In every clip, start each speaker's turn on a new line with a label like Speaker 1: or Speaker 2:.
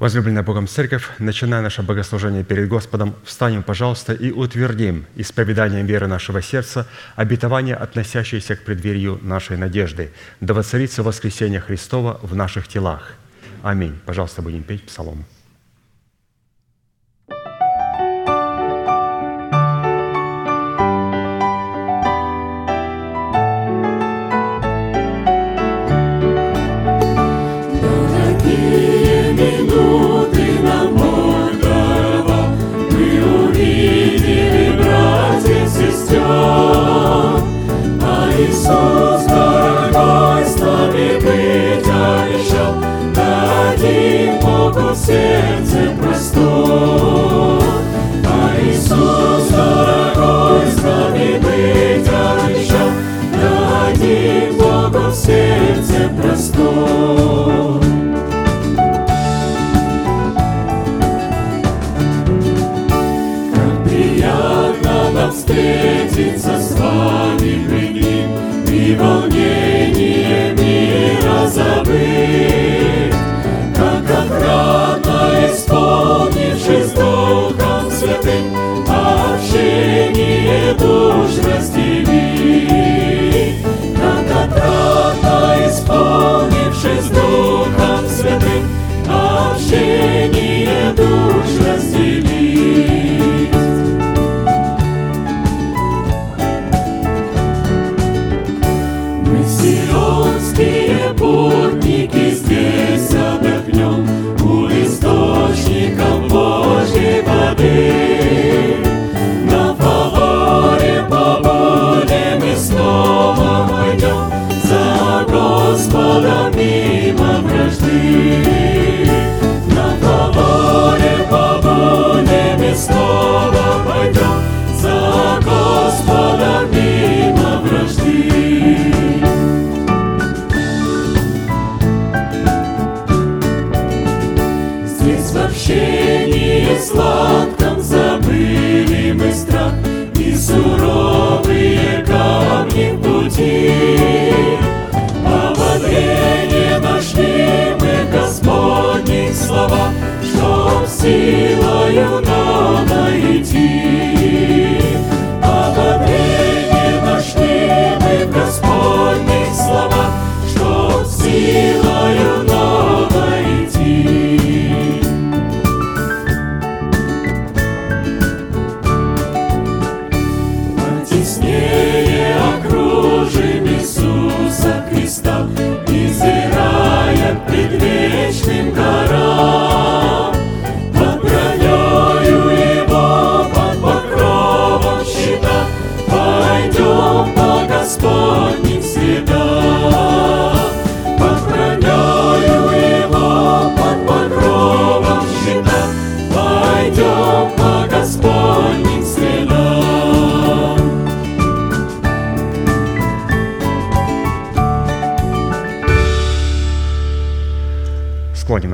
Speaker 1: Возлюбленная Богом Церковь, начиная наше богослужение перед Господом, встанем, пожалуйста, и утвердим исповеданием веры нашего сердца обетование, относящееся к преддверию нашей надежды, да воцарится воскресение Христова в наших телах. Аминь. Пожалуйста, будем петь псалом.
Speaker 2: przez
Speaker 1: see.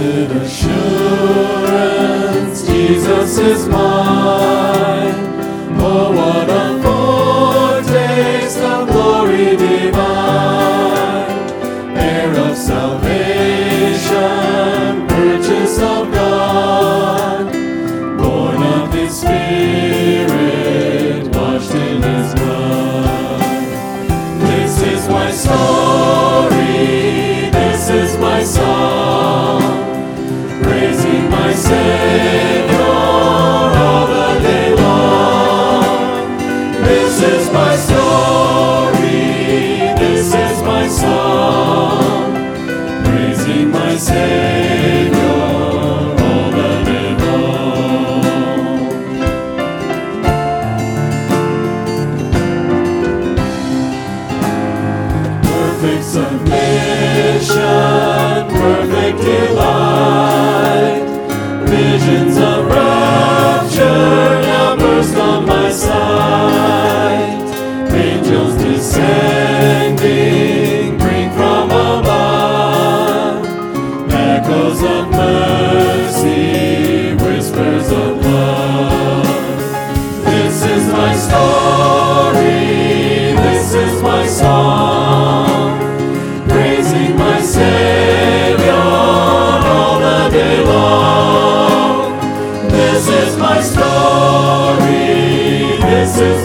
Speaker 2: Blessed assurance, Jesus is mine. Oh,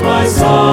Speaker 2: my song.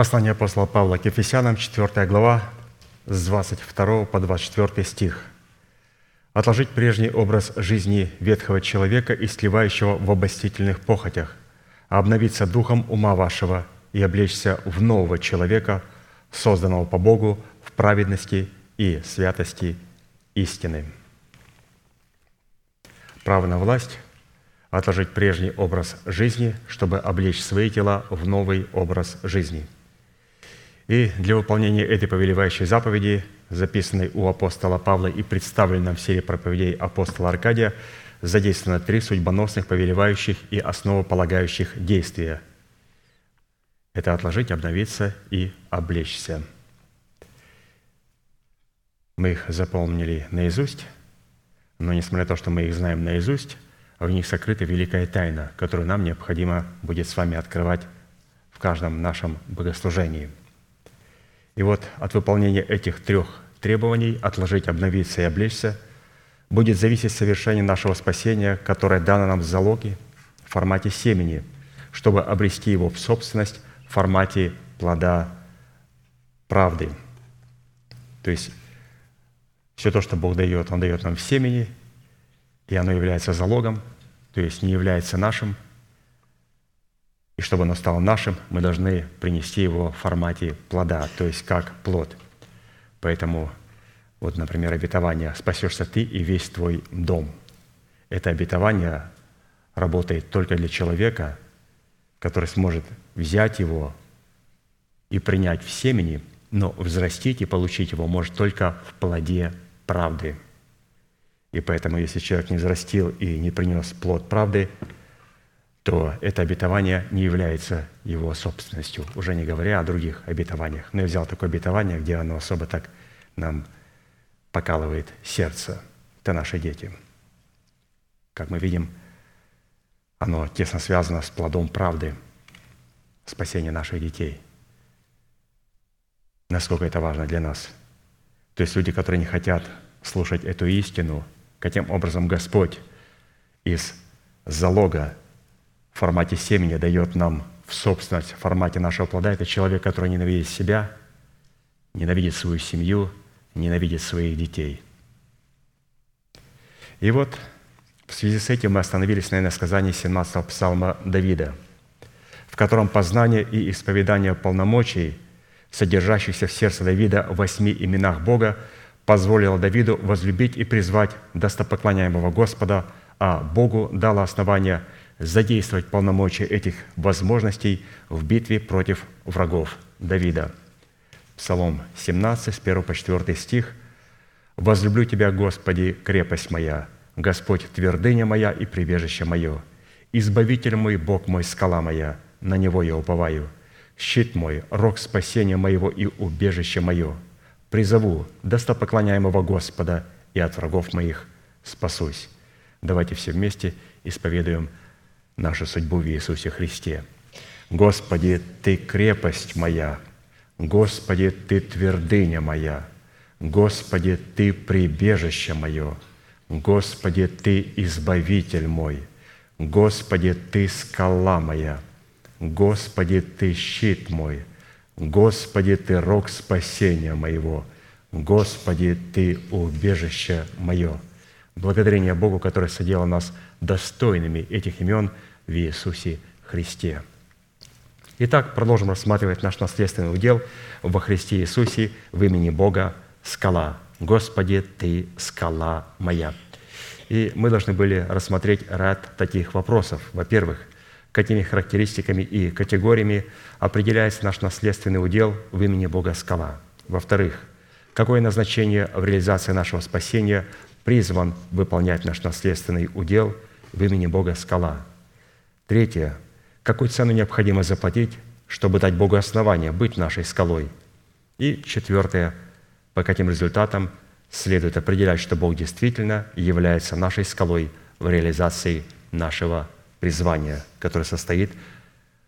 Speaker 1: Послание апостола Павла к Ефесянам, 4 глава, с 22 по 24 стих. «Отложить прежний образ жизни ветхого человека и сливающего в обостительных похотях, а обновиться духом ума вашего и облечься в нового человека, созданного по Богу в праведности и святости истины». Право на власть – отложить прежний образ жизни, чтобы облечь свои тела в новый образ жизни – и для выполнения этой повелевающей заповеди, записанной у апостола Павла и представленной в серии проповедей апостола Аркадия, задействовано три судьбоносных, повелевающих и основополагающих действия. Это отложить, обновиться и облечься. Мы их запомнили наизусть, но несмотря на то, что мы их знаем наизусть, в них сокрыта великая тайна, которую нам необходимо будет с вами открывать в каждом нашем богослужении – и вот от выполнения этих трех требований отложить, обновиться и облечься будет зависеть совершение нашего спасения, которое дано нам в залоге в формате семени, чтобы обрести его в собственность в формате плода правды. То есть все то, что Бог дает, Он дает нам в семени, и оно является залогом, то есть не является нашим – и чтобы оно стало нашим, мы должны принести его в формате плода, то есть как плод. Поэтому, вот, например, обетование «спасешься ты и весь твой дом». Это обетование работает только для человека, который сможет взять его и принять в семени, но взрастить и получить его может только в плоде правды. И поэтому, если человек не взрастил и не принес плод правды, то это обетование не является его собственностью, уже не говоря о других обетованиях. Но я взял такое обетование, где оно особо так нам покалывает сердце. Это наши дети. Как мы видим, оно тесно связано с плодом правды, спасения наших детей. Насколько это важно для нас. То есть люди, которые не хотят слушать эту истину, каким образом Господь из залога в формате семени дает нам в собственность, в формате нашего плода, это человек, который ненавидит себя, ненавидит свою семью, ненавидит своих детей. И вот в связи с этим мы остановились на сказании 17-го псалма Давида, в котором познание и исповедание полномочий, содержащихся в сердце Давида в восьми именах Бога, позволило Давиду возлюбить и призвать достопоклоняемого Господа, а Богу дало основание – задействовать полномочия этих возможностей в битве против врагов Давида. Псалом 17, с 1 по 4 стих. «Возлюблю Тебя, Господи, крепость моя, Господь, твердыня моя и прибежище мое, Избавитель мой, Бог мой, скала моя, на Него я уповаю, щит мой, рог спасения моего и убежище мое. Призову достопоклоняемого Господа, и от врагов моих спасусь». Давайте все вместе исповедуем нашу судьбу в Иисусе Христе. Господи, Ты крепость моя, Господи, Ты твердыня моя, Господи, Ты прибежище мое, Господи, Ты избавитель мой, Господи, Ты скала моя, Господи, Ты щит мой, Господи, Ты рог спасения моего, Господи, Ты убежище мое. Благодарение Богу, который соделал нас достойными этих имен – в Иисусе Христе. Итак, продолжим рассматривать наш наследственный удел во Христе Иисусе в имени Бога «Скала». «Господи, Ты – скала моя». И мы должны были рассмотреть ряд таких вопросов. Во-первых, какими характеристиками и категориями определяется наш наследственный удел в имени Бога «Скала». Во-вторых, какое назначение в реализации нашего спасения призван выполнять наш наследственный удел в имени Бога «Скала». Третье. Какую цену необходимо заплатить, чтобы дать Богу основание быть нашей скалой? И четвертое. По каким результатам следует определять, что Бог действительно является нашей скалой в реализации нашего призвания, которое состоит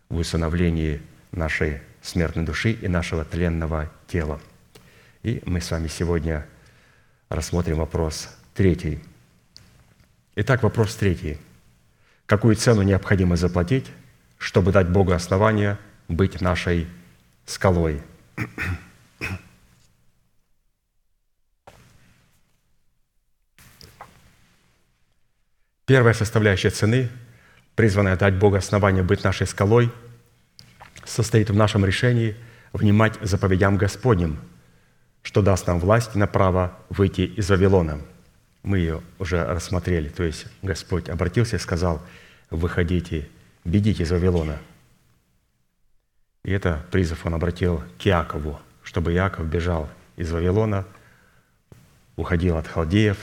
Speaker 1: в усыновлении нашей смертной души и нашего тленного тела. И мы с вами сегодня рассмотрим вопрос третий. Итак, вопрос третий – какую цену необходимо заплатить, чтобы дать Богу основание быть нашей скалой. Первая составляющая цены, призванная дать Богу основание быть нашей скалой, состоит в нашем решении внимать заповедям Господним, что даст нам власть на право выйти из Вавилона – мы ее уже рассмотрели. То есть Господь обратился и сказал, выходите, бегите из Вавилона. И это призыв он обратил к Иакову, чтобы Иаков бежал из Вавилона, уходил от халдеев.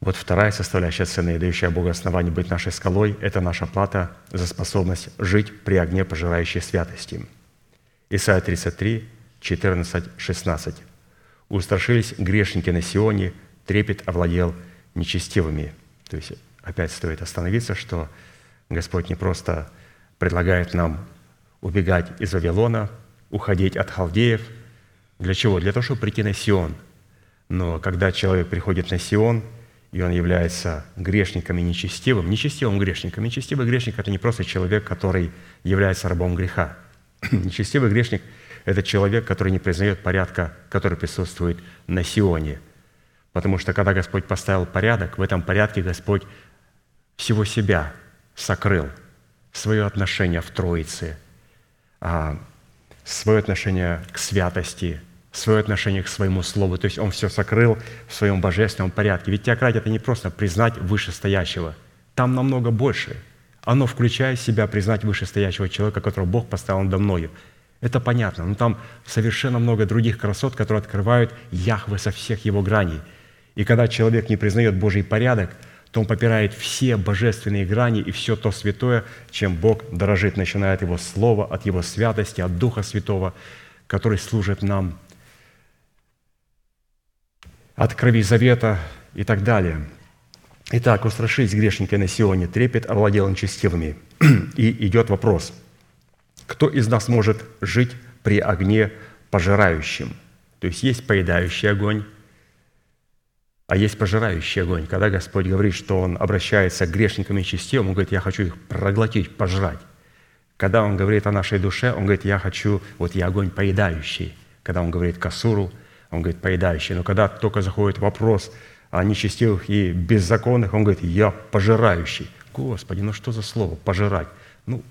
Speaker 1: Вот вторая составляющая цены, дающая Богу основание быть нашей скалой, это наша плата за способность жить при огне пожирающей святости. Исайя 33, 14, 16. Устрашились грешники на Сионе, трепет овладел нечестивыми. То есть опять стоит остановиться, что Господь не просто предлагает нам убегать из Вавилона, уходить от халдеев. Для чего? Для того, чтобы прийти на Сион. Но когда человек приходит на Сион, и он является грешником и нечестивым, нечестивым грешником. Нечестивый грешник – это не просто человек, который является рабом греха. Нечестивый грешник – это человек, который не признает порядка, который присутствует на Сионе. Потому что когда Господь поставил порядок, в этом порядке Господь всего себя сокрыл, свое отношение в Троице, а, свое отношение к святости, свое отношение к своему слову. То есть он все сокрыл в своем божественном порядке. Ведь теократия – это не просто признать вышестоящего. Там намного больше. Оно включает в себя признать вышестоящего человека, которого Бог поставил надо мною. Это понятно. Но там совершенно много других красот, которые открывают Яхве со всех его граней. И когда человек не признает Божий порядок, то он попирает все божественные грани и все то святое, чем Бог дорожит, начиная от Его Слова, от Его святости, от Духа Святого, который служит нам, от крови завета и так далее. Итак, устрашись грешника на Сионе, трепет овладел нечестивыми. И идет вопрос, кто из нас может жить при огне пожирающем? То есть есть поедающий огонь, а есть пожирающий огонь. Когда Господь говорит, что Он обращается к грешникам и честивым, Он говорит, я хочу их проглотить, пожрать. Когда Он говорит о нашей душе, Он говорит, я хочу, вот я огонь поедающий. Когда Он говорит косуру, Он говорит поедающий. Но когда только заходит вопрос о нечестивых и беззаконных, Он говорит, я пожирающий. Господи, ну что за слово пожирать? Ну,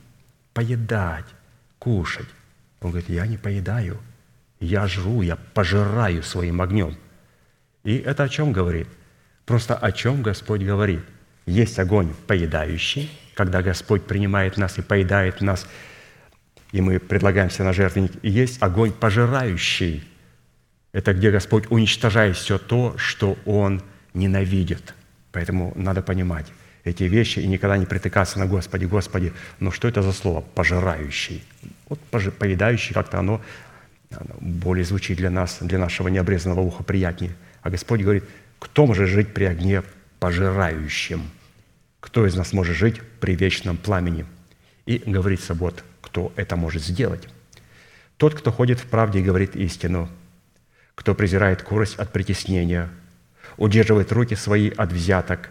Speaker 1: поедать, кушать. Он говорит, я не поедаю, я жру, я пожираю своим огнем. И это о чем говорит? Просто о чем Господь говорит. Есть огонь поедающий, когда Господь принимает нас и поедает нас, и мы предлагаемся на жертвенник. И есть огонь пожирающий. Это где Господь уничтожает все то, что Он ненавидит. Поэтому надо понимать эти вещи и никогда не притыкаться на Господи. Господи, ну что это за слово «пожирающий»? Вот поедающий как-то оно более звучит для нас, для нашего необрезанного уха приятнее – а Господь говорит, кто может жить при огне пожирающем? Кто из нас может жить при вечном пламени? И говорится, вот, кто это может сделать. Тот, кто ходит в правде и говорит истину, кто презирает корость от притеснения, удерживает руки свои от взяток,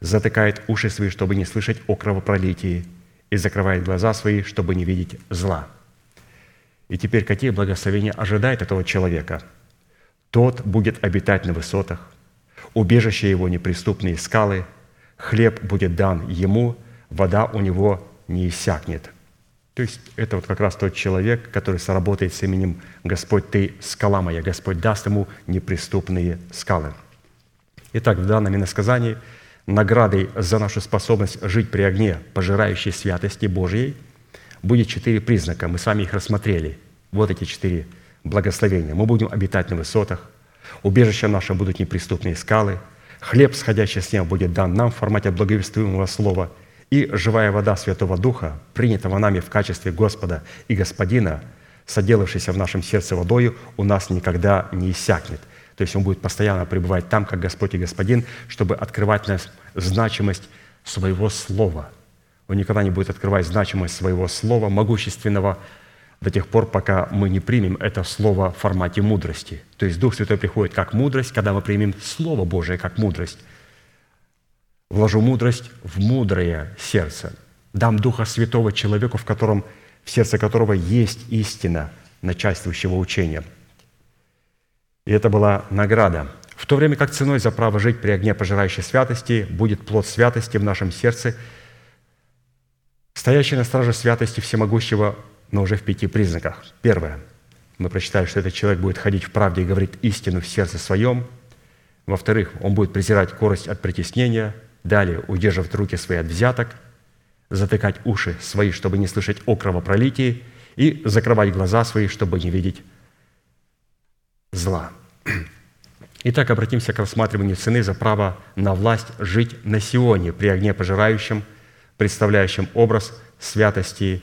Speaker 1: затыкает уши свои, чтобы не слышать о кровопролитии, и закрывает глаза свои, чтобы не видеть зла. И теперь какие благословения ожидает этого человека – тот будет обитать на высотах, убежище его неприступные скалы, хлеб будет дан ему, вода у него не иссякнет». То есть это вот как раз тот человек, который сработает с именем «Господь, ты скала моя», Господь даст ему неприступные скалы. Итак, в данном иносказании наградой за нашу способность жить при огне пожирающей святости Божьей будет четыре признака. Мы с вами их рассмотрели. Вот эти четыре благословения. Мы будем обитать на высотах, убежище наше будут неприступные скалы, хлеб, сходящий с неба, будет дан нам в формате благовествуемого слова, и живая вода Святого Духа, принятого нами в качестве Господа и Господина, соделавшийся в нашем сердце водою, у нас никогда не иссякнет. То есть Он будет постоянно пребывать там, как Господь и Господин, чтобы открывать нас значимость своего Слова. Он никогда не будет открывать значимость своего Слова, могущественного, до тех пор, пока мы не примем это слово в формате мудрости. То есть Дух Святой приходит как мудрость, когда мы примем Слово Божие как мудрость. Вложу мудрость в мудрое сердце. Дам Духа Святого человеку, в котором, в сердце которого есть истина начальствующего учения. И это была награда. В то время как ценой за право жить при огне пожирающей святости будет плод святости в нашем сердце, стоящий на страже святости всемогущего но уже в пяти признаках. Первое. Мы прочитали, что этот человек будет ходить в правде и говорить истину в сердце своем. Во-вторых, он будет презирать корость от притеснения. Далее, удерживать руки свои от взяток, затыкать уши свои, чтобы не слышать о кровопролитии, и закрывать глаза свои, чтобы не видеть зла. Итак, обратимся к рассматриванию цены за право на власть жить на Сионе при огне пожирающем, представляющем образ святости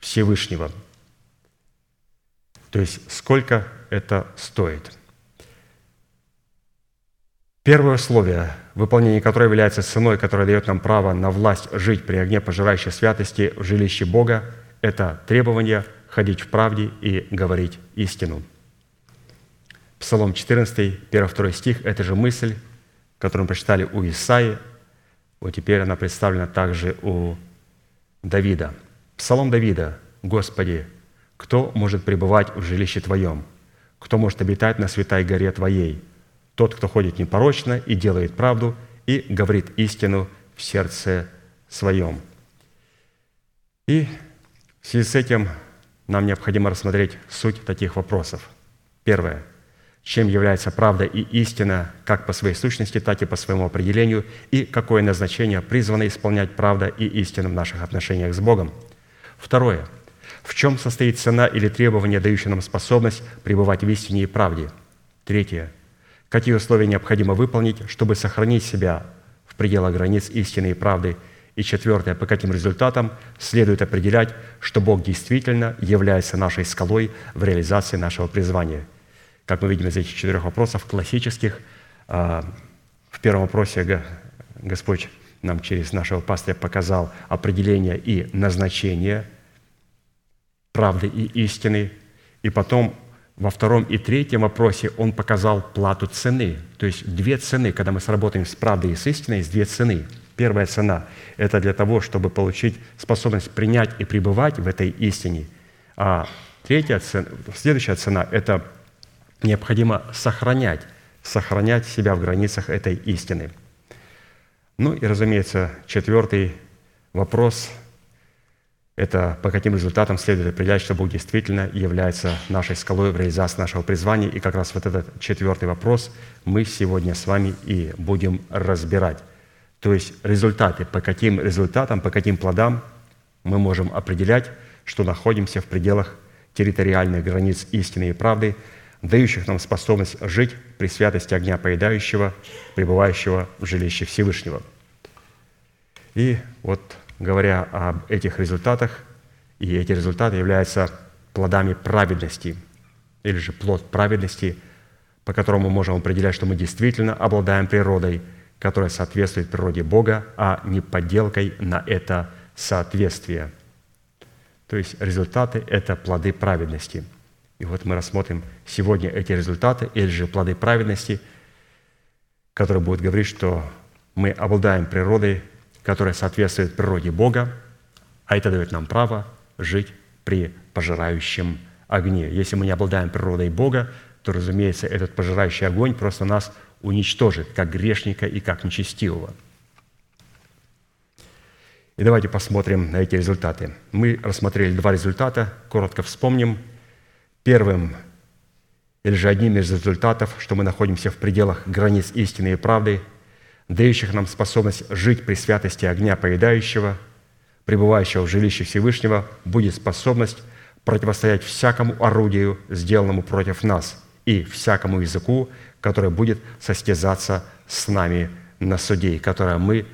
Speaker 1: Всевышнего. То есть сколько это стоит. Первое условие, выполнение которого является ценой, которая дает нам право на власть жить при огне пожирающей святости в жилище Бога, это требование ходить в правде и говорить истину. Псалом 14, 1-2 стих – это же мысль, которую мы прочитали у Исаи, вот теперь она представлена также у Давида – Псалом Давида. «Господи, кто может пребывать в жилище Твоем? Кто может обитать на святой горе Твоей? Тот, кто ходит непорочно и делает правду, и говорит истину в сердце своем». И в связи с этим нам необходимо рассмотреть суть таких вопросов. Первое. Чем является правда и истина как по своей сущности, так и по своему определению, и какое назначение призвано исполнять правда и истина в наших отношениях с Богом. Второе. В чем состоит цена или требование, дающее нам способность пребывать в истине и правде? Третье. Какие условия необходимо выполнить, чтобы сохранить себя в пределах границ истины и правды – и четвертое, по каким результатам следует определять, что Бог действительно является нашей скалой в реализации нашего призвания. Как мы видим из этих четырех вопросов, классических, а, в первом вопросе Господь нам через нашего пастыря показал определение и назначение правды и истины, и потом во втором и третьем вопросе он показал плату цены. То есть две цены, когда мы сработаем с правдой и с истиной, есть две цены – Первая цена – это для того, чтобы получить способность принять и пребывать в этой истине. А третья цена, следующая цена – это необходимо сохранять, сохранять себя в границах этой истины. Ну и, разумеется, четвертый вопрос – это по каким результатам следует определять, что Бог действительно является нашей скалой в реализации нашего призвания. И как раз вот этот четвертый вопрос мы сегодня с вами и будем разбирать. То есть результаты, по каким результатам, по каким плодам мы можем определять, что находимся в пределах территориальных границ истины и правды, дающих нам способность жить при святости огня поедающего, пребывающего в жилище Всевышнего. И вот говоря об этих результатах, и эти результаты являются плодами праведности, или же плод праведности, по которому мы можем определять, что мы действительно обладаем природой – которая соответствует природе Бога, а не подделкой на это соответствие. То есть результаты – это плоды праведности. И вот мы рассмотрим сегодня эти результаты, или же плоды праведности, которые будут говорить, что мы обладаем природой, которая соответствует природе Бога, а это дает нам право жить при пожирающем огне. Если мы не обладаем природой Бога, то, разумеется, этот пожирающий огонь просто нас уничтожит как грешника и как нечестивого. И давайте посмотрим на эти результаты. Мы рассмотрели два результата, коротко вспомним. Первым или же одним из результатов, что мы находимся в пределах границ истины и правды, дающих нам способность жить при святости огня поедающего, пребывающего в жилище Всевышнего, будет способность противостоять всякому орудию, сделанному против нас, и всякому языку, которое будет состязаться с нами на суде, и которое мы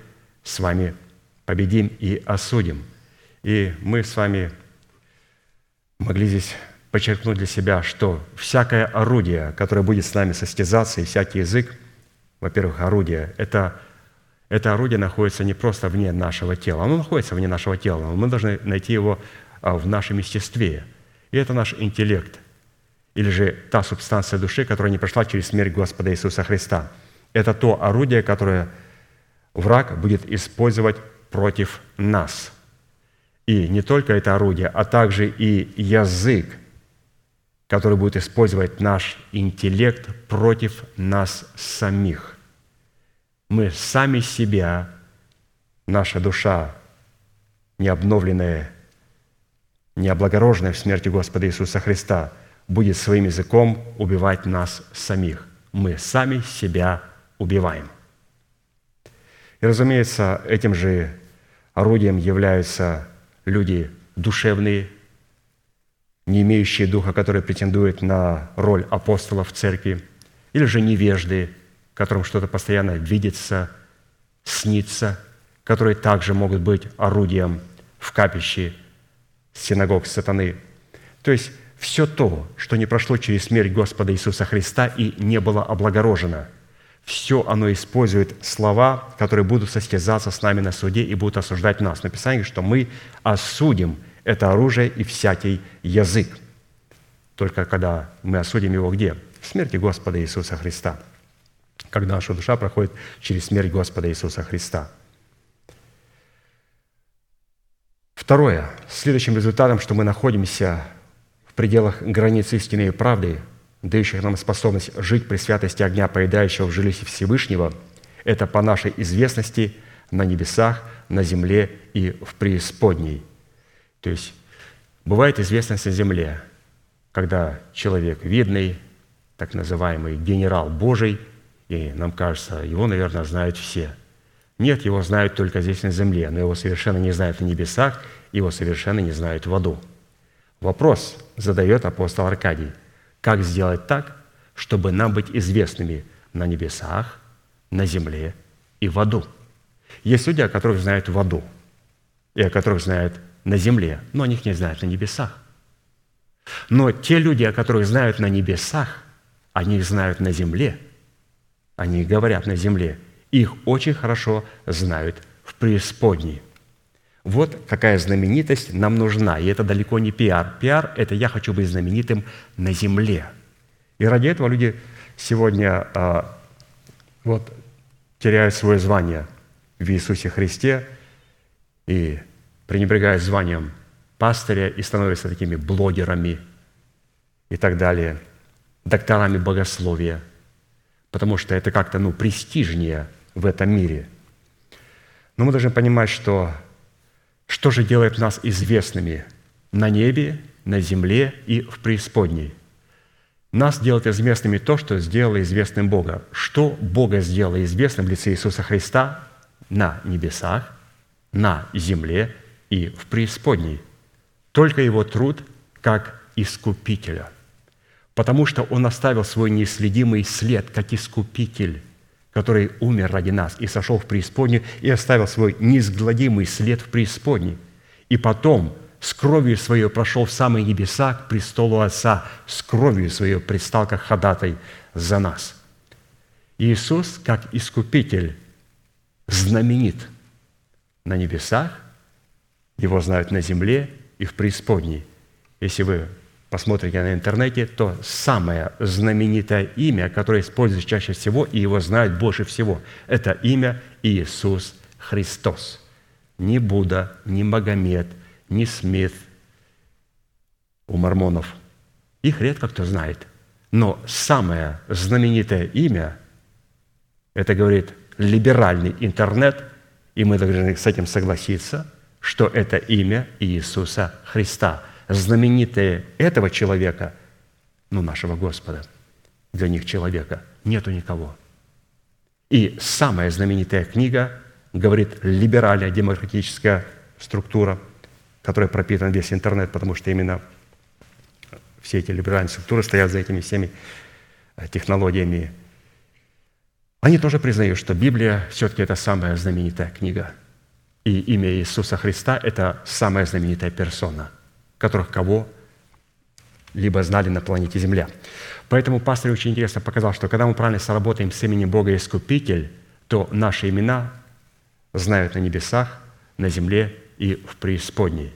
Speaker 1: с вами победим и осудим. И мы с вами могли здесь подчеркнуть для себя, что всякое орудие, которое будет с нами состязаться, и всякий язык, во-первых, орудие, это, это орудие находится не просто вне нашего тела, оно находится вне нашего тела, но мы должны найти его а, в нашем естестве. И это наш интеллект – или же та субстанция души, которая не прошла через смерть Господа Иисуса Христа. Это то орудие, которое враг будет использовать против нас. И не только это орудие, а также и язык, который будет использовать наш интеллект против нас самих. Мы сами себя, наша душа, не обновленная, не облагороженная в смерти Господа Иисуса Христа – будет своим языком убивать нас самих. Мы сами себя убиваем. И, разумеется, этим же орудием являются люди душевные, не имеющие духа, которые претендуют на роль апостолов в церкви, или же невежды, которым что-то постоянно видится, снится, которые также могут быть орудием в капище синагог сатаны. То есть все то, что не прошло через смерть Господа Иисуса Христа и не было облагорожено, все оно использует слова, которые будут состязаться с нами на суде и будут осуждать нас. Написание, что мы осудим это оружие и всякий язык. Только когда мы осудим его где? В смерти Господа Иисуса Христа. Когда наша душа проходит через смерть Господа Иисуса Христа. Второе. Следующим результатом, что мы находимся в пределах границ истины и правды, дающих нам способность жить при святости огня, поедающего в жилище Всевышнего, это по нашей известности на небесах, на земле и в преисподней. То есть Бывает известность на земле, когда человек видный, так называемый генерал Божий, и нам кажется, его, наверное, знают все. Нет, его знают только здесь на земле, но его совершенно не знают на небесах, его совершенно не знают в аду. Вопрос задает апостол Аркадий. Как сделать так, чтобы нам быть известными на небесах, на земле и в аду? Есть люди, о которых знают в аду, и о которых знают на земле, но о них не знают на небесах. Но те люди, о которых знают на небесах, они их знают на земле, они говорят на земле, их очень хорошо знают в преисподней. Вот какая знаменитость нам нужна. И это далеко не пиар. Пиар – это я хочу быть знаменитым на земле. И ради этого люди сегодня а, вот, теряют свое звание в Иисусе Христе и пренебрегают званием пастыря и становятся такими блогерами и так далее, докторами богословия, потому что это как-то ну, престижнее в этом мире. Но мы должны понимать, что что же делает нас известными на небе, на земле и в преисподней? Нас делает известными то, что сделало известным Бога. Что Бога сделало известным в лице Иисуса Христа на небесах, на земле и в преисподней. Только Его труд как искупителя. Потому что Он оставил свой неисследимый след, как искупитель, который умер ради нас и сошел в преисподнюю и оставил свой неизгладимый след в преисподней. И потом с кровью своей прошел в самые небеса к престолу Отца, с кровью своей предстал как ходатай за нас. Иисус, как искупитель, знаменит на небесах, его знают на земле и в преисподней. Если вы посмотрите на интернете, то самое знаменитое имя, которое используется чаще всего и его знают больше всего, это имя Иисус Христос. Ни Будда, ни Магомед, ни Смит у мормонов. Их редко кто знает. Но самое знаменитое имя, это говорит либеральный интернет, и мы должны с этим согласиться, что это имя Иисуса Христа – знаменитые этого человека, ну, нашего Господа, для них человека, нету никого. И самая знаменитая книга, говорит либеральная демократическая структура, которая пропитан весь интернет, потому что именно все эти либеральные структуры стоят за этими всеми э, технологиями. Они тоже признают, что Библия все-таки это самая знаменитая книга. И имя Иисуса Христа – это самая знаменитая персона – которых кого либо знали на планете Земля. Поэтому пастор очень интересно показал, что когда мы правильно сработаем с именем Бога Искупитель, то наши имена знают на небесах, на земле и в преисподней.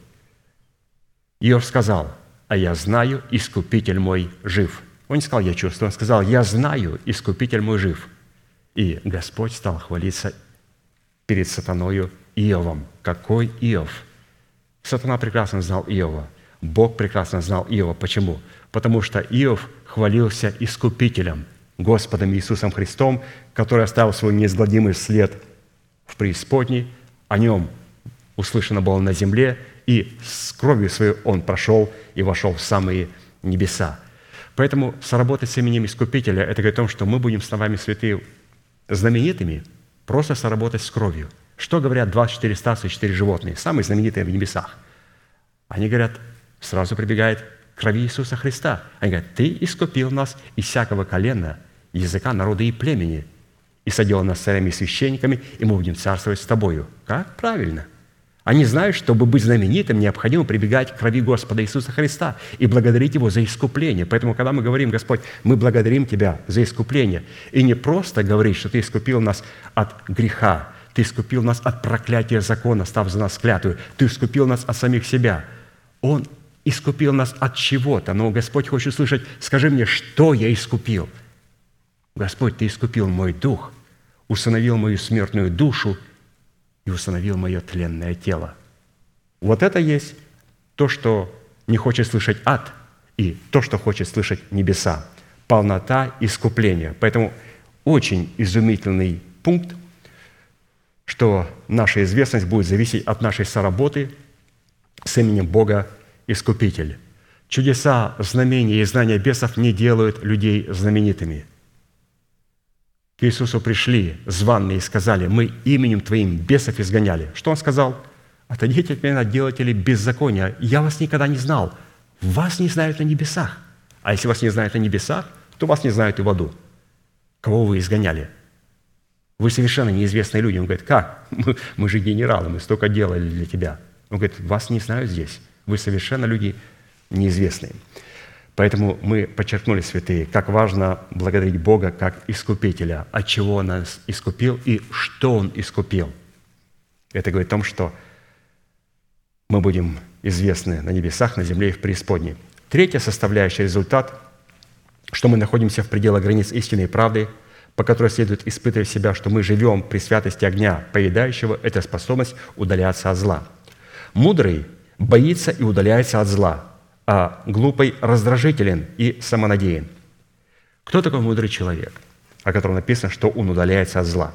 Speaker 1: Иов сказал, а я знаю, Искупитель мой жив. Он не сказал, я чувствую, он сказал, я знаю, Искупитель мой жив. И Господь стал хвалиться перед сатаною Иовом. Какой Иов? Сатана прекрасно знал Иова – Бог прекрасно знал Иова. Почему? Потому что Иов хвалился искупителем, Господом Иисусом Христом, который оставил свой неизгладимый след в преисподней, о нем услышано было на земле, и с кровью своей он прошел и вошел в самые небеса. Поэтому соработать с именем Искупителя – это говорит о том, что мы будем с вами святые знаменитыми, просто соработать с кровью. Что говорят 24 стаса и 4 животные, самые знаменитые в небесах? Они говорят, сразу прибегает к крови Иисуса Христа. Они говорят, «Ты искупил нас из всякого колена, языка, народа и племени, и садил нас царями и священниками, и мы будем царствовать с тобою». Как? Правильно. Они знают, чтобы быть знаменитым, необходимо прибегать к крови Господа Иисуса Христа и благодарить Его за искупление. Поэтому, когда мы говорим, Господь, мы благодарим Тебя за искупление, и не просто говорить, что Ты искупил нас от греха, Ты искупил нас от проклятия закона, став за нас клятвою, Ты искупил нас от самих себя. Он искупил нас от чего-то, но Господь хочет услышать, скажи мне, что я искупил? Господь, Ты искупил мой дух, установил мою смертную душу и установил мое тленное тело. Вот это есть то, что не хочет слышать ад, и то, что хочет слышать небеса. Полнота искупления. Поэтому очень изумительный пункт, что наша известность будет зависеть от нашей соработы с именем Бога искупитель. Чудеса, знамения и знания бесов не делают людей знаменитыми. К Иисусу пришли званные и сказали, мы именем Твоим бесов изгоняли. Что Он сказал? Отойдите от меня, делатели беззакония. Я вас никогда не знал. Вас не знают на небесах. А если вас не знают на небесах, то вас не знают и в аду. Кого вы изгоняли? Вы совершенно неизвестные люди. Он говорит, как? Мы, мы же генералы, мы столько делали для тебя. Он говорит, вас не знают здесь. Вы совершенно люди неизвестные. Поэтому мы подчеркнули, святые, как важно благодарить Бога как Искупителя, от чего Он нас искупил и что Он искупил. Это говорит о том, что мы будем известны на небесах, на земле и в преисподней. Третья составляющая результат, что мы находимся в пределах границ истины и правды, по которой следует испытывать себя, что мы живем при святости огня поедающего, это способность удаляться от зла. Мудрый боится и удаляется от зла, а глупый раздражителен и самонадеян. Кто такой мудрый человек, о котором написано, что он удаляется от зла?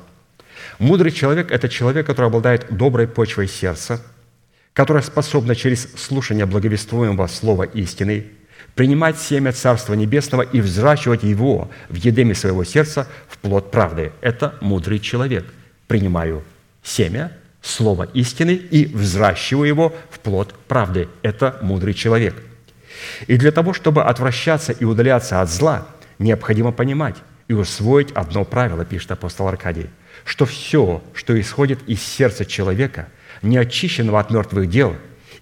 Speaker 1: Мудрый человек – это человек, который обладает доброй почвой сердца – которая способна через слушание благовествуемого слова истины принимать семя Царства Небесного и взращивать его в едеме своего сердца в плод правды. Это мудрый человек. Принимаю семя, слово истины и взращиваю его в плод правды. Это мудрый человек. И для того, чтобы отвращаться и удаляться от зла, необходимо понимать и усвоить одно правило, пишет апостол Аркадий, что все, что исходит из сердца человека – не очищенного от мертвых дел,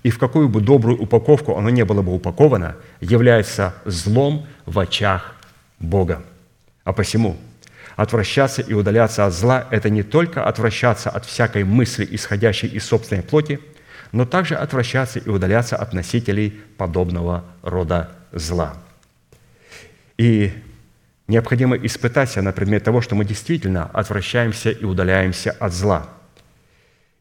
Speaker 1: и в какую бы добрую упаковку оно не было бы упаковано, является злом в очах Бога. А посему отвращаться и удаляться от зла – это не только отвращаться от всякой мысли, исходящей из собственной плоти, но также отвращаться и удаляться от носителей подобного рода зла. И необходимо испытать себя на предмет того, что мы действительно отвращаемся и удаляемся от зла –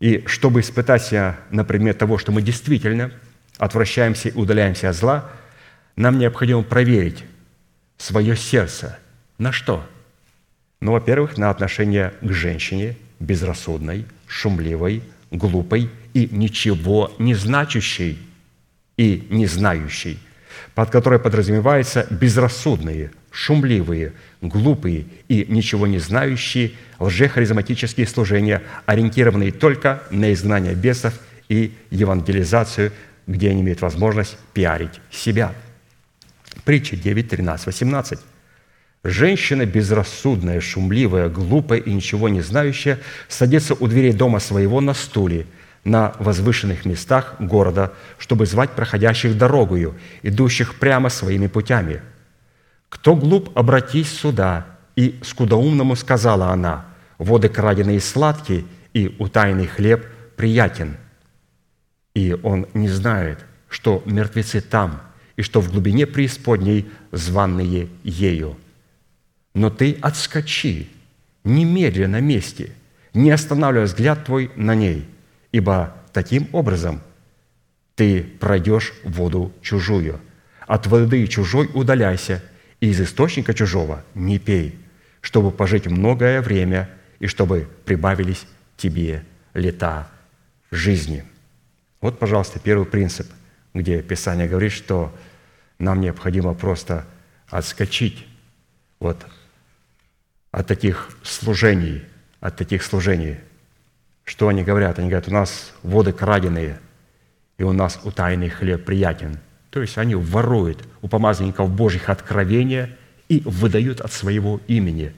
Speaker 1: и чтобы испытать себя на предмет того, что мы действительно отвращаемся и удаляемся от зла, нам необходимо проверить свое сердце. На что? Ну, во-первых, на отношение к женщине, безрассудной, шумливой, глупой и ничего не значащей и не знающей, под которой подразумеваются безрассудные, шумливые, глупые и ничего не знающие лжехаризматические служения, ориентированные только на изгнание бесов и евангелизацию, где они имеют возможность пиарить себя. Притча 9, 13, 18. Женщина безрассудная, шумливая, глупая и ничего не знающая садится у дверей дома своего на стуле на возвышенных местах города, чтобы звать проходящих дорогою, идущих прямо своими путями – «Кто глуп, обратись сюда». И скудоумному сказала она, «Воды краденые сладкие, и утайный хлеб приятен». И он не знает, что мертвецы там, и что в глубине преисподней званные ею. Но ты отскочи, немедленно на месте, не останавливая взгляд твой на ней, ибо таким образом ты пройдешь воду чужую. От воды чужой удаляйся – и из источника чужого не пей, чтобы пожить многое время и чтобы прибавились тебе лета жизни». Вот, пожалуйста, первый принцип, где Писание говорит, что нам необходимо просто отскочить вот от таких служений, от таких служений. Что они говорят? Они говорят, у нас воды краденые, и у нас утайный хлеб приятен – то есть они воруют у помазанников Божьих откровения и выдают от своего имени.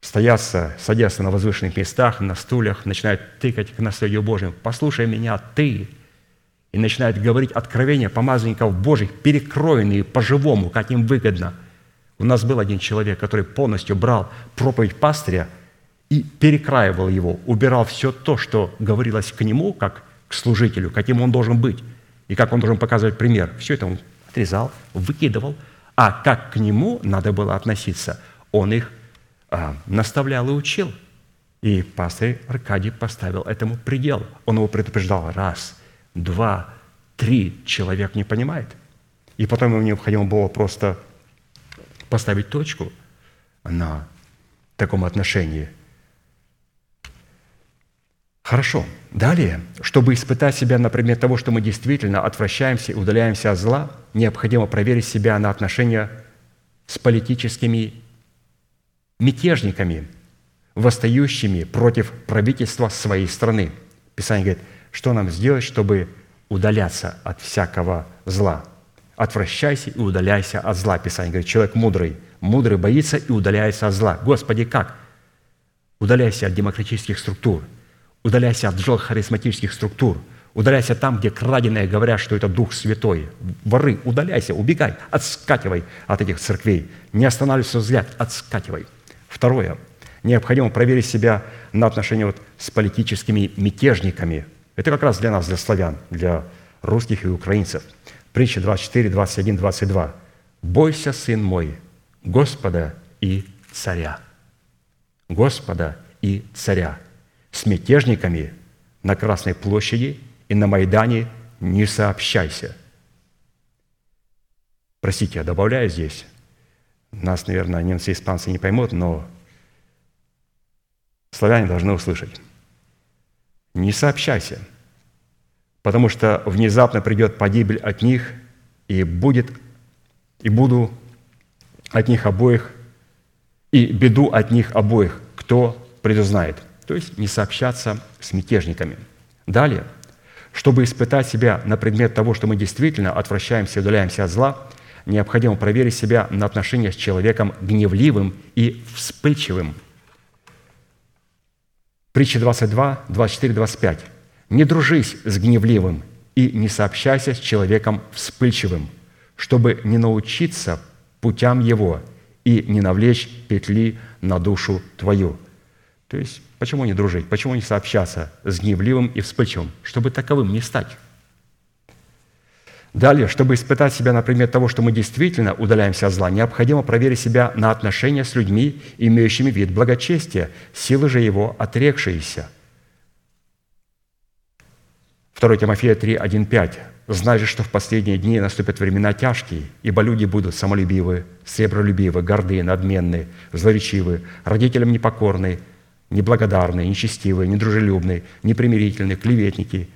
Speaker 1: Стоятся, садятся на возвышенных местах, на стульях, начинают тыкать к наследию Божьему. «Послушай меня, ты!» И начинают говорить откровения помазанников Божьих, перекроенные по-живому, как им выгодно. У нас был один человек, который полностью брал проповедь пастыря и перекраивал его, убирал все то, что говорилось к нему, как к служителю, каким он должен быть – и как он должен показывать пример. Все это он отрезал, выкидывал. А как к нему надо было относиться, он их а, наставлял и учил. И пастор Аркадий поставил этому предел. Он его предупреждал раз, два, три. Человек не понимает. И потом ему необходимо было просто поставить точку на таком отношении. Хорошо. Далее, чтобы испытать себя на предмет того, что мы действительно отвращаемся и удаляемся от зла, необходимо проверить себя на отношения с политическими мятежниками, восстающими против правительства своей страны. Писание говорит, что нам сделать, чтобы удаляться от всякого зла. Отвращайся и удаляйся от зла. Писание говорит, человек мудрый. Мудрый боится и удаляется от зла. Господи, как? Удаляйся от демократических структур – Удаляйся от жел харизматических структур. Удаляйся там, где краденые говорят, что это Дух Святой. Воры, удаляйся, убегай, отскакивай от этих церквей. Не останавливайся взгляд, отскакивай. Второе. Необходимо проверить себя на отношения вот с политическими мятежниками. Это как раз для нас, для славян, для русских и украинцев. Притча 24, 21, 22. «Бойся, сын мой, Господа и царя». Господа и царя с мятежниками на Красной площади и на Майдане не сообщайся. Простите, я добавляю здесь. Нас, наверное, немцы и испанцы не поймут, но славяне должны услышать. Не сообщайся, потому что внезапно придет погибель от них, и будет, и буду от них обоих, и беду от них обоих, кто предузнает то есть не сообщаться с мятежниками. Далее, чтобы испытать себя на предмет того, что мы действительно отвращаемся и удаляемся от зла, необходимо проверить себя на отношения с человеком гневливым и вспыльчивым. Притча 22, 24, 25. «Не дружись с гневливым и не сообщайся с человеком вспыльчивым, чтобы не научиться путям его и не навлечь петли на душу твою». То есть Почему не дружить? Почему не сообщаться с гневливым и вспыльчивым? Чтобы таковым не стать. Далее, чтобы испытать себя на предмет того, что мы действительно удаляемся от зла, необходимо проверить себя на отношения с людьми, имеющими вид благочестия, силы же его отрекшиеся. 2 Тимофея 3, 1, 5. «Знай что в последние дни наступят времена тяжкие, ибо люди будут самолюбивы, сребролюбивы, гордые, надменные, злоречивы, родителям непокорные, неблагодарные, нечестивые, недружелюбные, непримирительные, клеветники,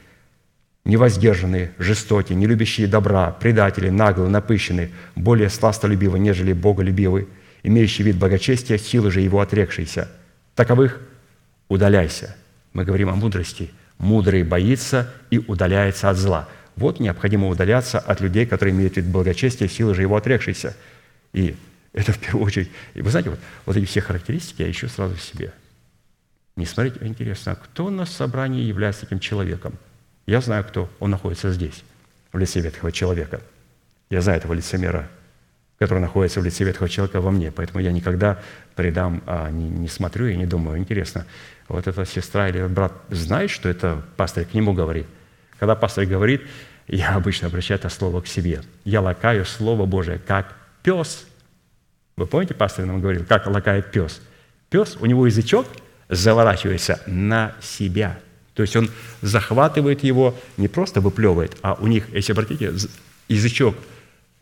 Speaker 1: невоздержанные, жестоки, не любящие добра, предатели, наглые, напыщенные, более сластолюбивы, нежели боголюбивы, имеющие вид благочестия, силы же его отрекшиеся. Таковых удаляйся. Мы говорим о мудрости. Мудрый боится и удаляется от зла. Вот необходимо удаляться от людей, которые имеют вид благочестия, силы же его отрекшиеся. И это в первую очередь. И вы знаете, вот, вот эти все характеристики я ищу сразу в себе – не смотрите, интересно, а кто на собрании является таким человеком? Я знаю, кто. Он находится здесь, в лице ветхого человека. Я знаю этого лицемера, который находится в лице ветхого человека во мне. Поэтому я никогда предам, а не, не смотрю и не думаю, интересно, вот эта сестра или брат знает, что это пастор к нему говорит. Когда пастор говорит, я обычно обращаю это слово к себе. Я лакаю Слово Божие, как пес. Вы помните, пастор нам говорил, как лакает пес? Пес, у него язычок – заворачивается на себя. То есть он захватывает его, не просто выплевывает, а у них, если обратите, язычок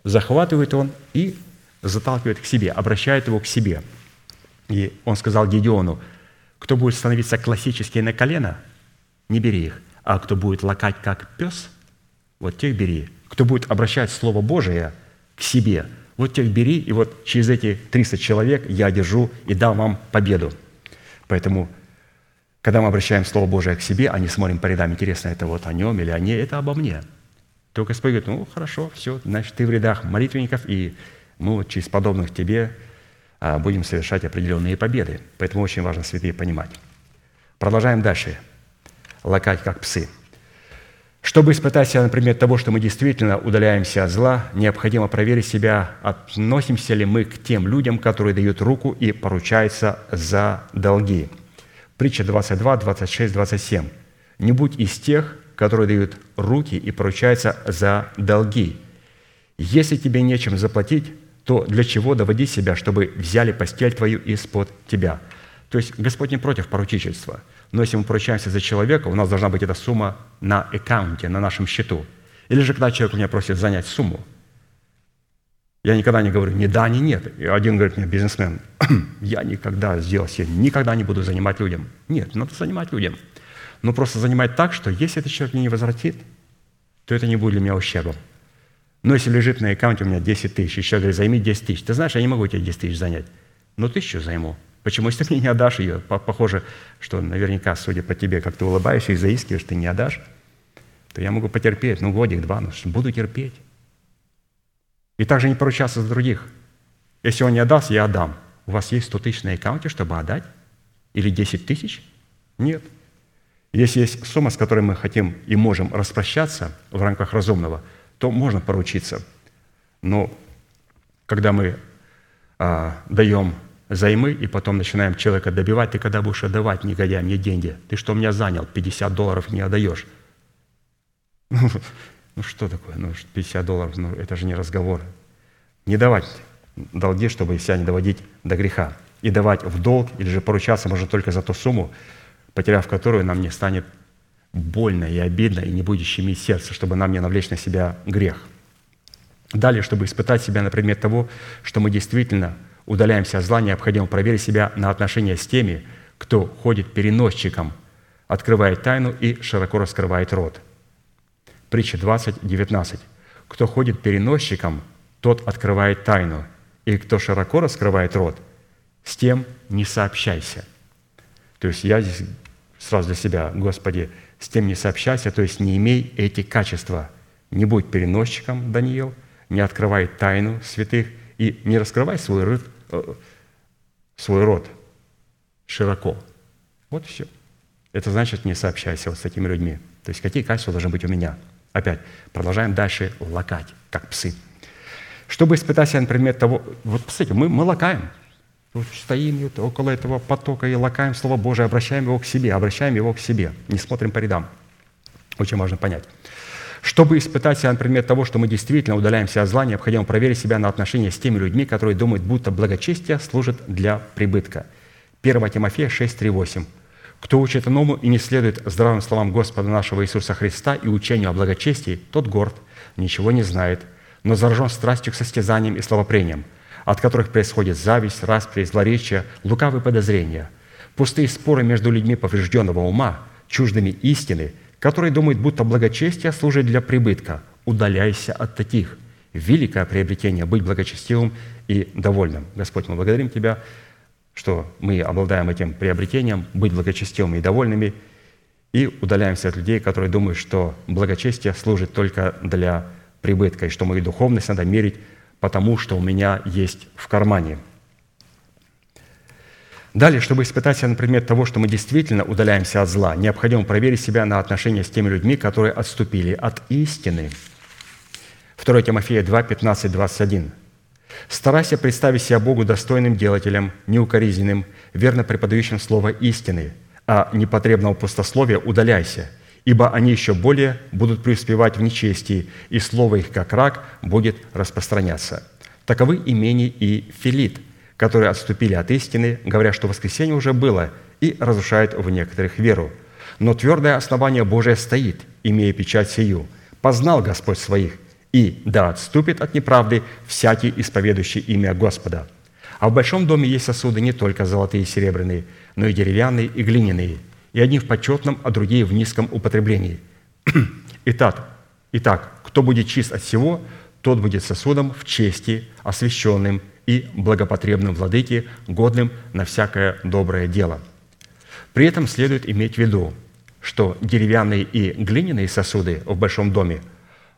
Speaker 1: захватывает он и заталкивает к себе, обращает его к себе. И он сказал Гедеону, кто будет становиться классически на колено, не бери их, а кто будет лакать как пес, вот тех бери. Кто будет обращать Слово Божие к себе, вот тех бери, и вот через эти 300 человек я держу и дам вам победу. Поэтому, когда мы обращаем Слово Божие к себе, а не смотрим по рядам, интересно, это вот о нем или о ней, это обо мне. То Господь говорит, ну, хорошо, все, значит, ты в рядах молитвенников, и мы вот через подобных тебе а, будем совершать определенные победы. Поэтому очень важно, святые, понимать. Продолжаем дальше. Лакать, как псы. Чтобы испытать себя на предмет того, что мы действительно удаляемся от зла, необходимо проверить себя, относимся ли мы к тем людям, которые дают руку и поручаются за долги. Притча 22, 26, 27. «Не будь из тех, которые дают руки и поручаются за долги. Если тебе нечем заплатить, то для чего доводить себя, чтобы взяли постель твою из-под тебя?» То есть Господь не против поручительства – но если мы поручаемся за человека, у нас должна быть эта сумма на аккаунте, на нашем счету. Или же, когда человек меня просит занять сумму, я никогда не говорю ни да, ни нет. И один говорит мне, бизнесмен, я никогда сделал себе, никогда не буду занимать людям. Нет, надо занимать людям. но просто занимать так, что если этот человек мне не возвратит, то это не будет для меня ущербом. Но если лежит на аккаунте у меня 10 тысяч, еще говорит, займи 10 тысяч. Ты знаешь, я не могу тебе 10 тысяч занять. Но тысячу займу. Почему? Если ты мне не отдашь ее, похоже, что наверняка, судя по тебе, как ты улыбаешься и заискиваешь, ты не отдашь, то я могу потерпеть, ну, годик, два, ну, буду терпеть. И также не поручаться за других. Если он не отдаст, я отдам. У вас есть 100 тысяч на аккаунте, чтобы отдать? Или 10 тысяч? Нет. Если есть сумма, с которой мы хотим и можем распрощаться в рамках разумного, то можно поручиться. Но когда мы а, даем займы и потом начинаем человека добивать, ты когда будешь отдавать, негодяй, мне деньги? Ты что меня занял? 50 долларов не отдаешь. Ну что такое? Ну 50 долларов, ну это же не разговор. Не давать долги, чтобы себя не доводить до греха. И давать в долг или же поручаться можно только за ту сумму, потеряв которую нам не станет больно и обидно, и не будет щемить сердце, чтобы нам не навлечь на себя грех. Далее, чтобы испытать себя на предмет того, что мы действительно удаляемся от зла, необходимо проверить себя на отношения с теми, кто ходит переносчиком, открывает тайну и широко раскрывает рот. Притча 20, 19. «Кто ходит переносчиком, тот открывает тайну, и кто широко раскрывает рот, с тем не сообщайся». То есть я здесь сразу для себя, Господи, с тем не сообщайся, то есть не имей эти качества. Не будь переносчиком, Даниил, не открывай тайну святых и не раскрывай свой рот, свой рот широко. Вот все. Это значит, не сообщайся вот с такими людьми. То есть какие качества должны быть у меня? Опять, продолжаем дальше лакать, как псы. Чтобы испытать себя на предмет того, вот посмотрите, мы, мы лакаем, вот стоим около этого потока и лакаем Слово Божие, обращаем его к себе, обращаем его к себе, не смотрим по рядам. Очень важно понять. Чтобы испытать себя на предмет того, что мы действительно удаляемся от зла, необходимо проверить себя на отношения с теми людьми, которые думают, будто благочестие служит для прибытка. 1 Тимофея 6, 3, 8. «Кто учит иному и не следует здравым словам Господа нашего Иисуса Христа и учению о благочестии, тот горд, ничего не знает, но заражен страстью к состязаниям и словопрениям, от которых происходит зависть, распри, злоречие, лукавые подозрения, пустые споры между людьми поврежденного ума, чуждыми истины, которые думают, будто благочестие служит для прибытка. Удаляйся от таких. Великое приобретение – быть благочестивым и довольным. Господь, мы благодарим Тебя, что мы обладаем этим приобретением, быть благочестивыми и довольными, и удаляемся от людей, которые думают, что благочестие служит только для прибытка, и что мою духовность надо мерить потому что у меня есть в кармане. Далее, чтобы испытать себя на предмет того, что мы действительно удаляемся от зла, необходимо проверить себя на отношения с теми людьми, которые отступили от истины. 2 Тимофея 2, 15, 21. «Старайся представить себя Богу достойным делателем, неукоризненным, верно преподающим слово истины, а непотребного пустословия удаляйся, ибо они еще более будут преуспевать в нечестии, и слово их, как рак, будет распространяться. Таковы имени и Филит, которые отступили от истины, говоря, что воскресенье уже было, и разрушают в некоторых веру. Но твердое основание Божие стоит, имея печать сию. Познал Господь своих, и да отступит от неправды всякий исповедующий имя Господа. А в большом доме есть сосуды не только золотые и серебряные, но и деревянные и глиняные – и одни в почетном, а другие в низком употреблении. Итак, итак, кто будет чист от всего, тот будет сосудом в чести, освященным и благопотребным владыке, годным на всякое доброе дело. При этом следует иметь в виду, что деревянные и глиняные сосуды в большом доме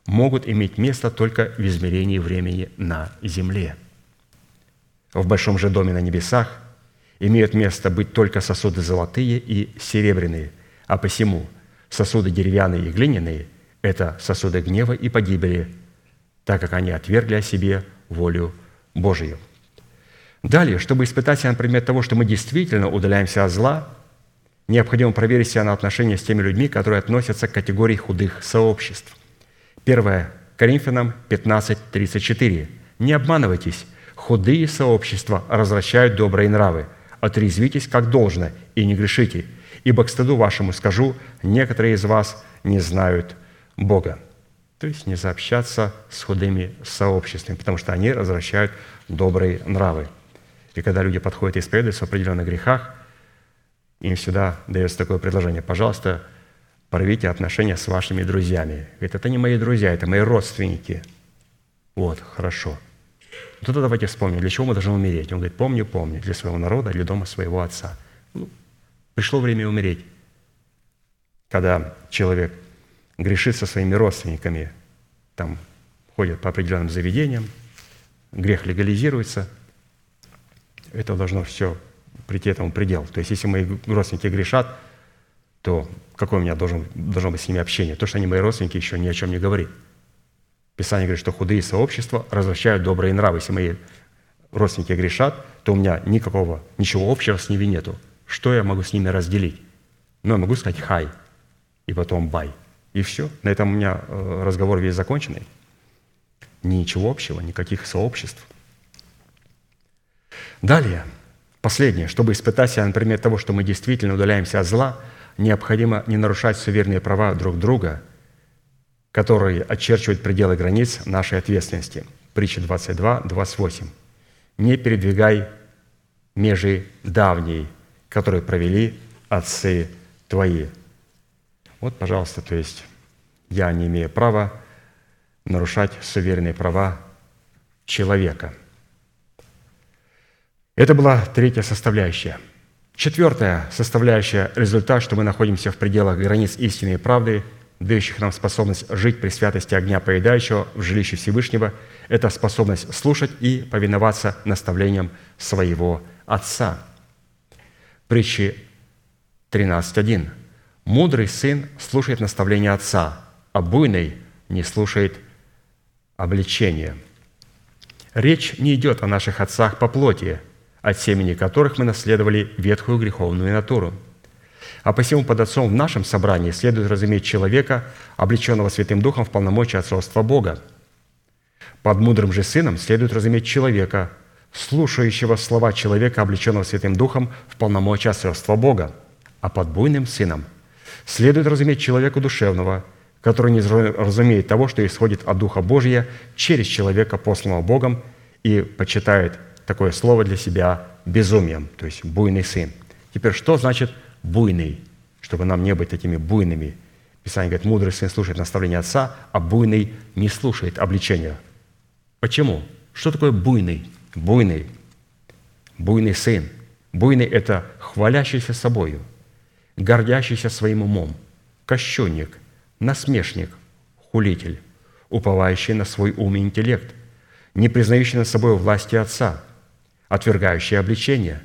Speaker 1: могут иметь место только в измерении времени на земле. В большом же доме на небесах – имеют место быть только сосуды золотые и серебряные, а посему сосуды деревянные и глиняные – это сосуды гнева и погибели, так как они отвергли о себе волю Божию. Далее, чтобы испытать себя на предмет того, что мы действительно удаляемся от зла, необходимо проверить себя на отношения с теми людьми, которые относятся к категории худых сообществ. 1 Коринфянам 15, 34. «Не обманывайтесь, худые сообщества развращают добрые нравы – отрезвитесь как должно и не грешите, ибо к стыду вашему скажу, некоторые из вас не знают Бога». То есть не сообщаться с худыми сообществами, потому что они развращают добрые нравы. И когда люди подходят и исповедуются в определенных грехах, им всегда дается такое предложение. Пожалуйста, порвите отношения с вашими друзьями. Говорит, это не мои друзья, это мои родственники. Вот, хорошо. Ну, тогда давайте вспомним, для чего мы должны умереть. Он говорит, помню, помню, для своего народа, для дома своего отца. Ну, пришло время умереть. Когда человек грешит со своими родственниками, там ходят по определенным заведениям, грех легализируется, это должно все прийти этому предел. То есть, если мои родственники грешат, то какое у меня должен, должно быть с ними общение? То, что они мои родственники, еще ни о чем не говорит. Писание говорит, что худые сообщества развращают добрые нравы. Если мои родственники грешат, то у меня никакого, ничего общего с ними нету. Что я могу с ними разделить? Ну, я могу сказать «хай» и потом «бай». И все. На этом у меня э, разговор весь законченный. Ничего общего, никаких сообществ. Далее, последнее. Чтобы испытать себя на предмет того, что мы действительно удаляемся от зла, необходимо не нарушать суверенные права друг друга, которые очерчивают пределы границ нашей ответственности. Притча 22, 28. «Не передвигай межи давней, которые провели отцы твои». Вот, пожалуйста, то есть я не имею права нарушать суверенные права человека. Это была третья составляющая. Четвертая составляющая – результат, что мы находимся в пределах границ истины и правды, дающих нам способность жить при святости огня поедающего в жилище Всевышнего – это способность слушать и повиноваться наставлениям своего Отца. Притчи 13.1. «Мудрый сын слушает наставления отца, а буйный не слушает обличения». Речь не идет о наших отцах по плоти, от семени которых мы наследовали ветхую греховную натуру. А посему под отцом в нашем собрании следует разуметь человека, облеченного Святым Духом в полномочия отцовства Бога. Под мудрым же сыном следует разуметь человека, слушающего слова человека, облеченного Святым Духом в полномочия отцовства Бога. А под буйным сыном следует разуметь человека душевного, который не разумеет того, что исходит от Духа Божия через человека, посланного Богом, и почитает такое слово для себя безумием, то есть буйный сын. Теперь, что значит буйный? Чтобы нам не быть такими буйными. Писание говорит, мудрый сын слушает наставления отца, а буйный не слушает обличения. Почему? Что такое буйный? Буйный. Буйный сын. Буйный – это хвалящийся собою, гордящийся своим умом, кощунник, насмешник, хулитель, уповающий на свой ум и интеллект, не признающий над собой власти Отца, отвергающий обличение,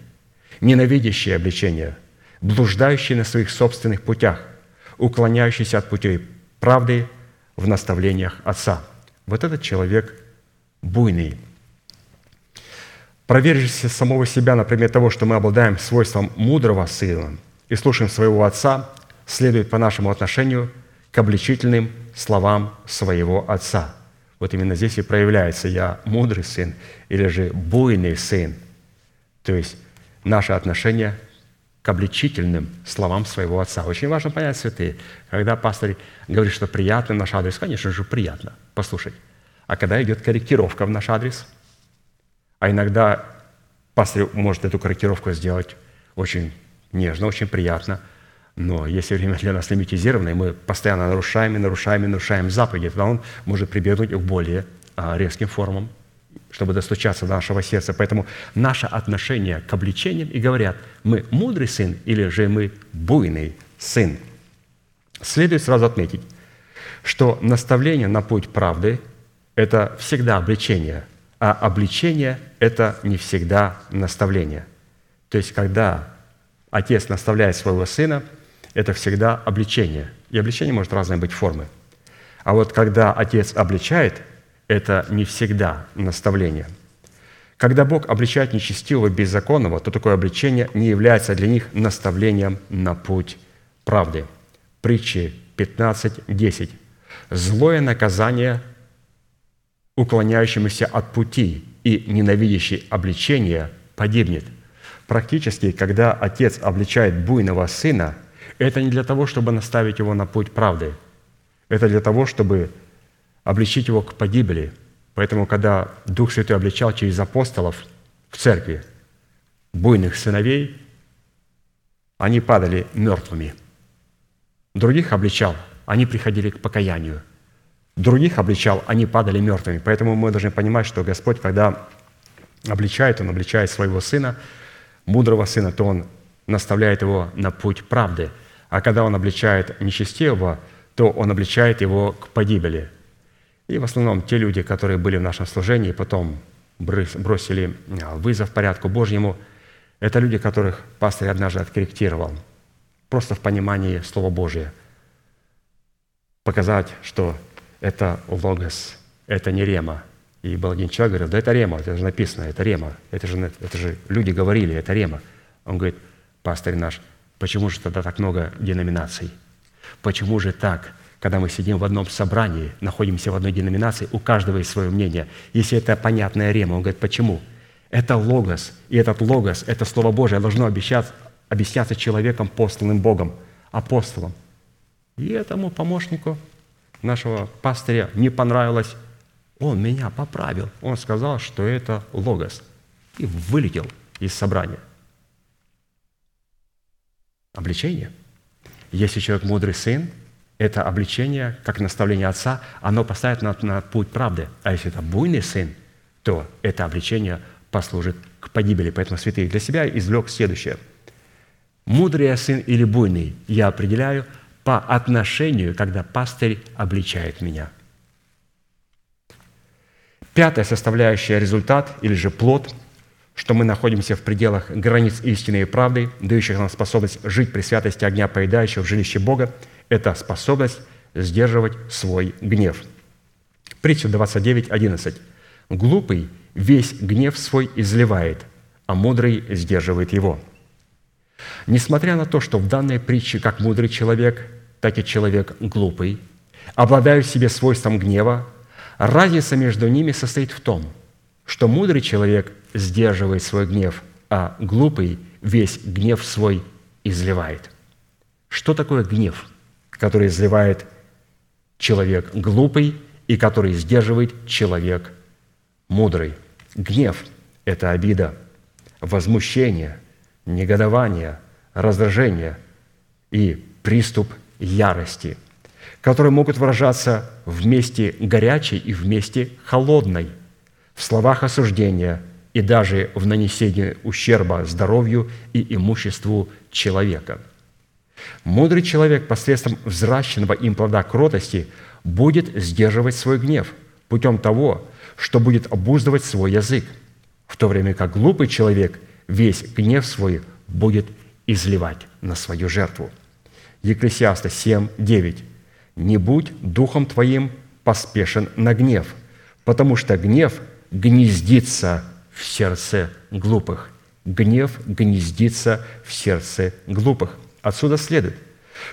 Speaker 1: ненавидящий обличение, блуждающий на своих собственных путях, уклоняющийся от путей правды в наставлениях Отца. Вот этот человек буйный. Проверившись самого себя на предмет того, что мы обладаем свойством мудрого сына и слушаем своего Отца, следует по нашему отношению к обличительным словам своего Отца – вот именно здесь и проявляется «я мудрый сын» или же «буйный сын». То есть наше отношение к обличительным словам своего отца. Очень важно понять, святые, когда пастор говорит, что приятно наш адрес, конечно же, приятно послушать. А когда идет корректировка в наш адрес, а иногда пастор может эту корректировку сделать очень нежно, очень приятно – но если время для нас лимитизировано, и мы постоянно нарушаем и нарушаем и нарушаем заповеди, тогда он может прибегнуть к более а, резким формам, чтобы достучаться до нашего сердца. Поэтому наше отношение к обличениям и говорят, мы мудрый сын или же мы буйный сын. Следует сразу отметить, что наставление на путь правды – это всегда обличение, а обличение – это не всегда наставление. То есть, когда отец наставляет своего сына – это всегда обличение. И обличение может разной быть формы. А вот когда Отец обличает, это не всегда наставление. Когда Бог обличает нечестивого, беззаконного, то такое обличение не является для них наставлением на путь правды. Притчи 15.10. «Злое наказание уклоняющемуся от пути и ненавидящий обличение погибнет». Практически, когда отец обличает буйного сына – это не для того, чтобы наставить его на путь правды. Это для того, чтобы обличить его к погибели. Поэтому, когда Дух Святой обличал через апостолов в церкви буйных сыновей, они падали мертвыми. Других обличал, они приходили к покаянию. Других обличал, они падали мертвыми. Поэтому мы должны понимать, что Господь, когда обличает, Он обличает своего сына, мудрого сына, то Он наставляет его на путь правды. А когда Он обличает нечестивого, то Он обличает его к погибели. И в основном те люди, которые были в нашем служении, потом бросили а, вызов порядку Божьему, это люди, которых пастор однажды откорректировал, просто в понимании Слова Божия. Показать, что это логос, это не рема. И был один человек, говорил, да это рема, это же написано, это рема, это же, это же люди говорили, это рема. Он говорит, пастырь наш, почему же тогда так много деноминаций? Почему же так? когда мы сидим в одном собрании, находимся в одной деноминации, у каждого есть свое мнение. Если это понятная рема, он говорит, почему? Это логос, и этот логос, это Слово Божие должно объясняться человеком, посланным Богом, апостолом. И этому помощнику нашего пастыря не понравилось. Он меня поправил. Он сказал, что это логос. И вылетел из собрания. Обличение. Если человек мудрый сын, это обличение, как наставление отца, оно поставит на, на путь правды. А если это буйный сын, то это обличение послужит к погибели. Поэтому святые для себя извлек следующее. Мудрый я сын или буйный я определяю по отношению, когда пастырь обличает меня. Пятая составляющая результат или же плод, что мы находимся в пределах границ истины и правды, дающих нам способность жить при святости огня, поедающего в жилище Бога – это способность сдерживать свой гнев. Притча 29, 11. «Глупый весь гнев свой изливает, а мудрый сдерживает его». Несмотря на то, что в данной притче как мудрый человек, так и человек глупый обладают в себе свойством гнева, разница между ними состоит в том, что мудрый человек сдерживает свой гнев, а глупый весь гнев свой изливает. Что такое гнев? который изливает человек глупый и который сдерживает человек мудрый. Гнев – это обида, возмущение, негодование, раздражение и приступ ярости, которые могут выражаться вместе горячей и вместе холодной, в словах осуждения и даже в нанесении ущерба здоровью и имуществу человека – Мудрый человек посредством взращенного им плода кротости будет сдерживать свой гнев путем того, что будет обуздывать свой язык, в то время как глупый человек весь гнев свой будет изливать на свою жертву. Екклесиаста 7, 9. «Не будь духом твоим поспешен на гнев, потому что гнев гнездится в сердце глупых». Гнев гнездится в сердце глупых. Отсюда следует,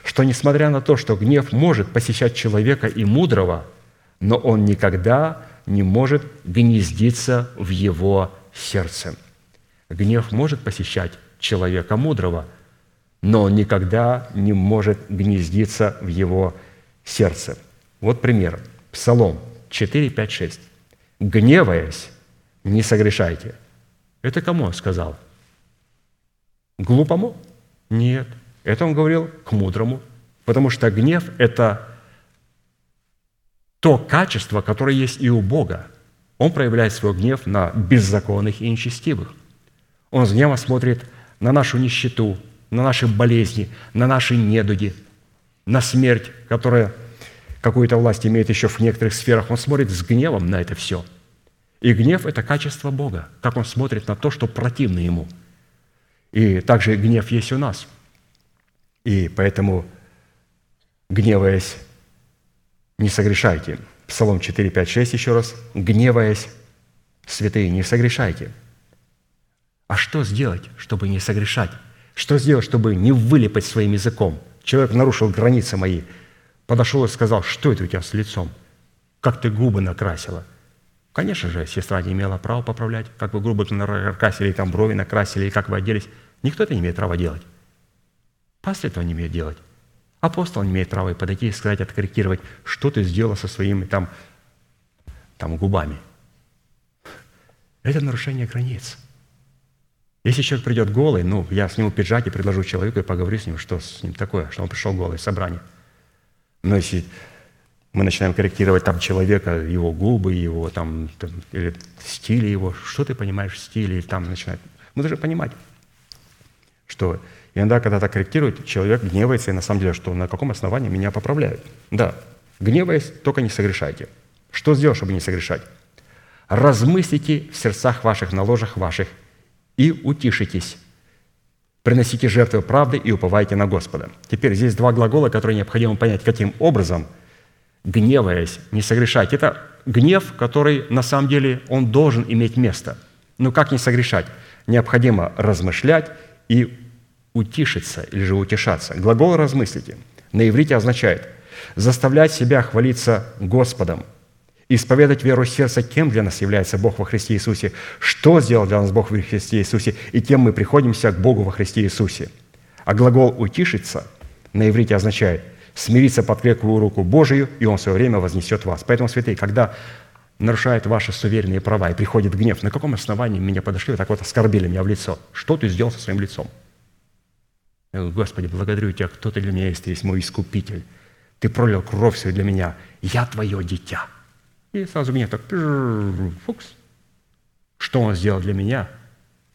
Speaker 1: что несмотря на то, что гнев может посещать человека и мудрого, но он никогда не может гнездиться в его сердце. Гнев может посещать человека мудрого, но он никогда не может гнездиться в его сердце. Вот пример. Псалом 4, 5, 6. «Гневаясь, не согрешайте». Это кому он сказал? Глупому? Нет – это он говорил к мудрому, потому что гнев – это то качество, которое есть и у Бога. Он проявляет свой гнев на беззаконных и нечестивых. Он с гневом смотрит на нашу нищету, на наши болезни, на наши недуги, на смерть, которая какую-то власть имеет еще в некоторых сферах. Он смотрит с гневом на это все. И гнев – это качество Бога, как Он смотрит на то, что противно Ему. И также гнев есть у нас – и поэтому, гневаясь, не согрешайте. Псалом 4, 5, 6 еще раз. Гневаясь, святые, не согрешайте. А что сделать, чтобы не согрешать? Что сделать, чтобы не вылипать своим языком? Человек нарушил границы мои, подошел и сказал, что это у тебя с лицом? Как ты губы накрасила? Конечно же, сестра не имела права поправлять, как вы губы накрасили, там брови накрасили, и как вы оделись. Никто это не имеет права делать. Пастор этого не имеет делать. Апостол не имеет права подойти и сказать, откорректировать, что ты сделал со своими там, там губами. Это нарушение границ. Если человек придет голый, ну, я сниму пиджак и предложу человеку и поговорю с ним, что с ним такое, что он пришел голый в собрание. Но если мы начинаем корректировать там человека, его губы, его там, там или стиль его, что ты понимаешь в стиле, или там начинает. Мы должны понимать, что иногда, когда так корректирует, человек гневается, и на самом деле, что на каком основании меня поправляют. Да, гневаясь, только не согрешайте. Что сделать, чтобы не согрешать? Размыслите в сердцах ваших, на ложах ваших, и утишитесь. Приносите жертвы правды и уповайте на Господа. Теперь здесь два глагола, которые необходимо понять, каким образом, гневаясь, не согрешать. Это гнев, который на самом деле он должен иметь место. Но как не согрешать? Необходимо размышлять и утишиться или же утешаться. Глагол «размыслите» на иврите означает заставлять себя хвалиться Господом – исповедать веру сердца, кем для нас является Бог во Христе Иисусе, что сделал для нас Бог во Христе Иисусе, и кем мы приходимся к Богу во Христе Иисусе. А глагол «утишиться» на иврите означает смириться под крепкую руку Божию, и Он в свое время вознесет вас. Поэтому, святые, когда нарушает ваши суверенные права и приходит гнев, на каком основании меня подошли, так вот оскорбили меня в лицо? Что ты сделал со своим лицом? Я говорю, Господи, благодарю Тебя, кто Ты для меня есть, Ты есть мой искупитель. Ты пролил кровь свою для меня. Я Твое дитя. И сразу гнев так, фукс. Что он сделал для меня,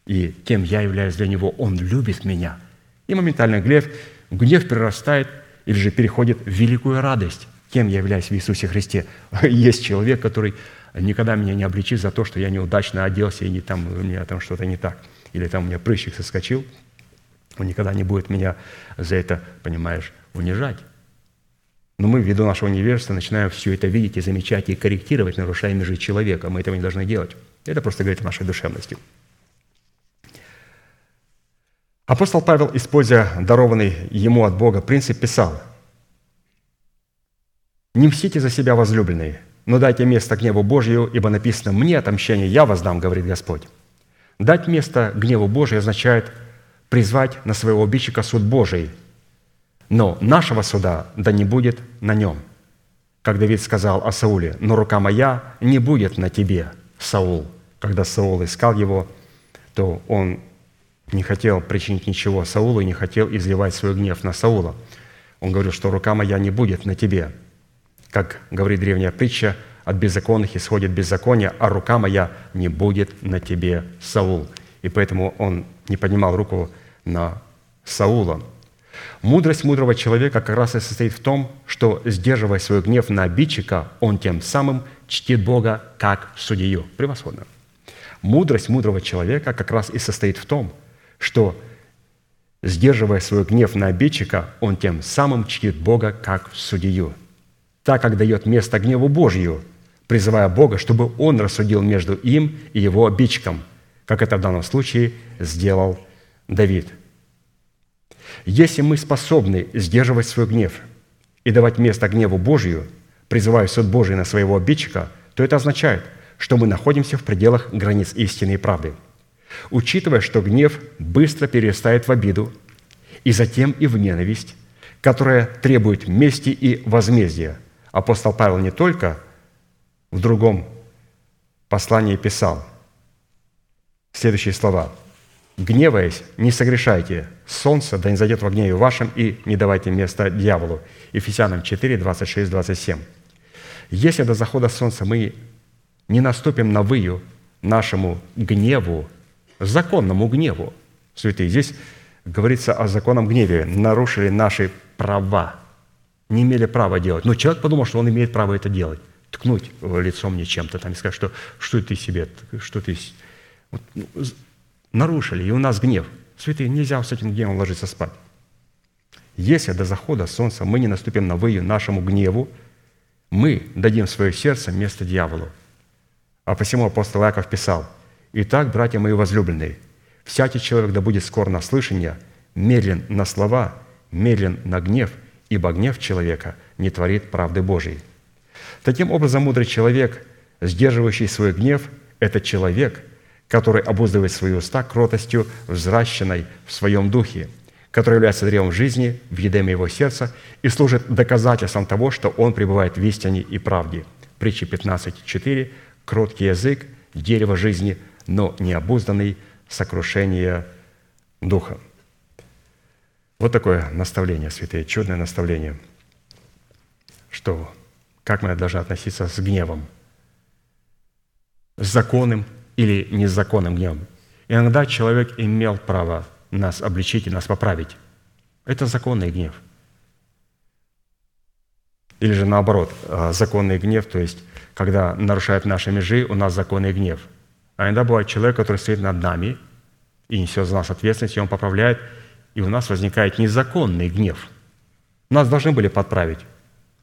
Speaker 1: и кем я являюсь для него, он любит меня. И моментально гнев, гнев перерастает или же переходит в великую радость, кем я являюсь в Иисусе Христе. Есть человек, который никогда меня не обличит за то, что я неудачно оделся, и не там, у меня там что-то не так, или там у меня прыщик соскочил. Он никогда не будет меня за это, понимаешь, унижать. Но мы, ввиду нашего невежества, начинаем все это видеть и замечать, и корректировать, нарушая межи человека. Мы этого не должны делать. Это просто говорит о нашей душевности. Апостол Павел, используя дарованный ему от Бога принцип, писал, «Не мстите за себя, возлюбленные, но дайте место гневу Божию, ибо написано, «Мне отомщение я воздам», говорит Господь. Дать место гневу Божию означает призвать на своего обидчика суд Божий – но нашего суда да не будет на нем. Как Давид сказал о Сауле, но рука моя не будет на тебе, Саул. Когда Саул искал его, то он не хотел причинить ничего Саулу и не хотел изливать свой гнев на Саула. Он говорил, что рука моя не будет на тебе. Как говорит древняя притча, от беззаконных исходит беззаконие, а рука моя не будет на тебе, Саул. И поэтому он не поднимал руку на Саула. Мудрость мудрого человека как раз и состоит в том, что, сдерживая свой гнев на обидчика, он тем самым чтит Бога как судью. Превосходно. Мудрость мудрого человека как раз и состоит в том, что, сдерживая свой гнев на обидчика, он тем самым чтит Бога как судью, так как дает место гневу Божью, призывая Бога, чтобы Он рассудил между им и его обидчиком, как это в данном случае сделал Давид – если мы способны сдерживать свой гнев и давать место гневу Божию, призывая суд Божий на своего обидчика, то это означает, что мы находимся в пределах границ истины и правды. Учитывая, что гнев быстро перерастает в обиду и затем и в ненависть, которая требует мести и возмездия, апостол Павел не только в другом послании писал следующие слова – Гневаясь, не согрешайте. Солнце да не зайдет в гневе вашем, и не давайте места дьяволу. Ефесянам 4, 26, 27. Если до захода солнца мы не наступим на выю нашему гневу, законному гневу, святые, здесь говорится о законном гневе, нарушили наши права, не имели права делать. Но человек подумал, что он имеет право это делать, ткнуть лицом мне чем-то там и сказать, что, что ты себе, что ты... Ну, нарушили, и у нас гнев. Святые, нельзя с этим гневом ложиться спать. Если до захода солнца мы не наступим на выю нашему гневу, мы дадим свое сердце место дьяволу. А посему апостол Яков писал, «Итак, братья мои возлюбленные, всякий человек да будет скор на слышание, медлен на слова, медлен на гнев, ибо гнев человека не творит правды Божией». Таким образом, мудрый человек, сдерживающий свой гнев, это человек – который обуздывает свои уста кротостью, взращенной в своем духе, который является древом жизни в едеме его сердца и служит доказательством того, что он пребывает в истине и правде. Притча 15.4. «Кроткий язык – дерево жизни, но необузданный сокрушения духа. Вот такое наставление, святые, чудное наставление, что как мы должны относиться с гневом, с законным или незаконным гневом. Иногда человек имел право нас обличить и нас поправить. Это законный гнев. Или же наоборот, а, законный гнев, то есть когда нарушают наши межи, у нас законный гнев. А иногда бывает человек, который стоит над нами и несет за нас ответственность, и он поправляет, и у нас возникает незаконный гнев. Нас должны были подправить.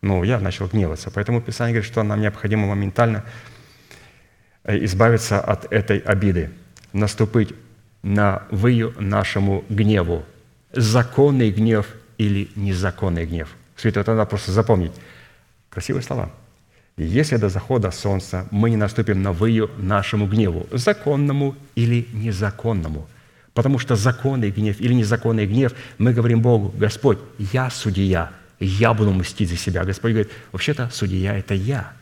Speaker 1: Но я начал гневаться. Поэтому Писание говорит, что нам необходимо моментально э, избавиться от этой обиды, наступить на выю нашему гневу. Законный гнев или незаконный гнев. Все это надо просто запомнить. Красивые слова. Если до захода солнца мы не наступим на выю нашему гневу, законному или незаконному. Потому что законный гнев или незаконный гнев, мы говорим Богу, Господь, я судья, я буду мстить за себя. Господь говорит, вообще-то судья – это я.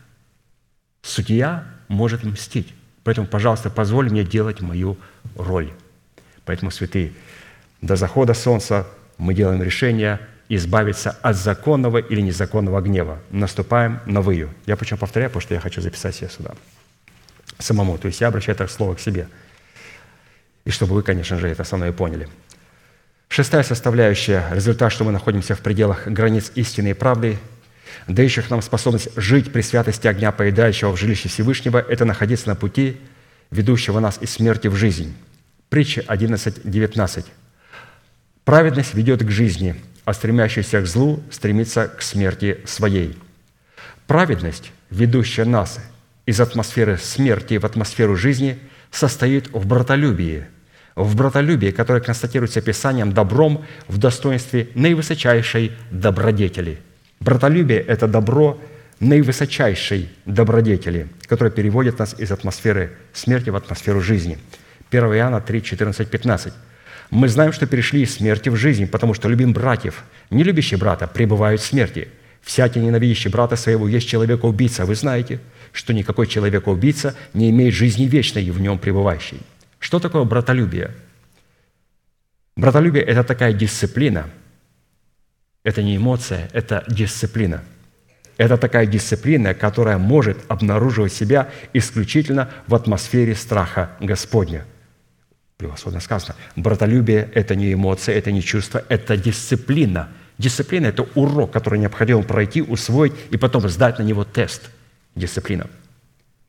Speaker 1: Судья может мстить. Поэтому, пожалуйста, позволь мне делать мою роль. Поэтому, святые, до захода солнца мы делаем решение избавиться от законного или незаконного гнева. Наступаем на выю. Я почему повторяю, потому что я хочу записать себе сюда. Самому. То есть я обращаю это слово к себе. И чтобы вы, конечно же, это со мной поняли. Шестая составляющая, результат, что мы находимся в пределах границ истины и правды, дающих нам способность жить при святости огня, поедающего в жилище Всевышнего, это находиться на пути, ведущего нас из смерти в жизнь. Притча 11.19. «Праведность ведет к жизни, а стремящийся к злу стремится к смерти своей». Праведность, ведущая нас из атмосферы смерти в атмосферу жизни, состоит в братолюбии, в братолюбии, которое констатируется Писанием добром в достоинстве наивысочайшей добродетели. Братолюбие – это добро наивысочайшей добродетели, которое переводит нас из атмосферы смерти в атмосферу жизни – 1 Иоанна 3, 14, 15. «Мы знаем, что перешли из смерти в жизнь, потому что любим братьев. Не любящие брата пребывают в смерти. Всякий ненавидящий брата своего есть человека-убийца. Вы знаете, что никакой человека-убийца не имеет жизни вечной и в нем пребывающей». Что такое братолюбие? Братолюбие – это такая дисциплина. Это не эмоция, это дисциплина. Это такая дисциплина, которая может обнаруживать себя исключительно в атмосфере страха Господня – Превосходно сказано. Братолюбие – это не эмоция, это не чувство, это дисциплина. Дисциплина – это урок, который необходимо пройти, усвоить и потом сдать на него тест. Дисциплина.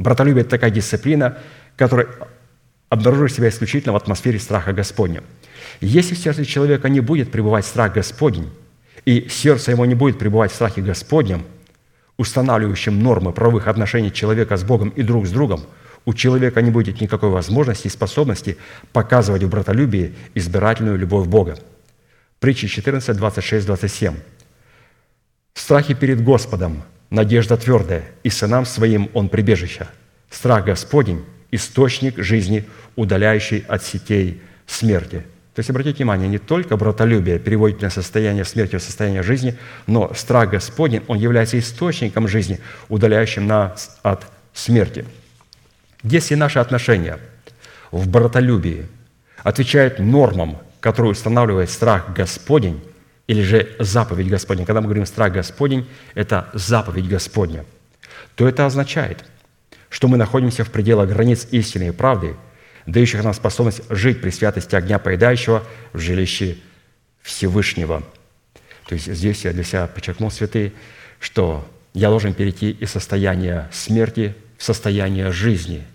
Speaker 1: Братолюбие – это такая дисциплина, которая обнаруживает себя исключительно в атмосфере страха Господня. Если в сердце человека не будет пребывать страх Господень, и сердце его не будет пребывать в страхе Господнем, устанавливающим нормы правовых отношений человека с Богом и друг с другом – у человека не будет никакой возможности и способности показывать в братолюбии избирательную любовь Бога. Притчи 14, 26, 27. «В страхе перед Господом надежда твердая, и сынам своим он прибежище. Страх Господень – источник жизни, удаляющий от сетей смерти». То есть, обратите внимание, не только братолюбие переводит на состояние смерти в состояние жизни, но страх Господень, он является источником жизни, удаляющим нас от смерти – если наши отношения в братолюбии отвечают нормам, которые устанавливает страх Господень, или же заповедь Господня, когда мы говорим «страх Господень», это заповедь Господня, то это означает, что мы находимся в пределах границ истины и правды, дающих нам способность жить при святости огня поедающего в жилище Всевышнего. То есть здесь я для себя подчеркнул, святые, что я должен перейти из состояния смерти в состояние жизни –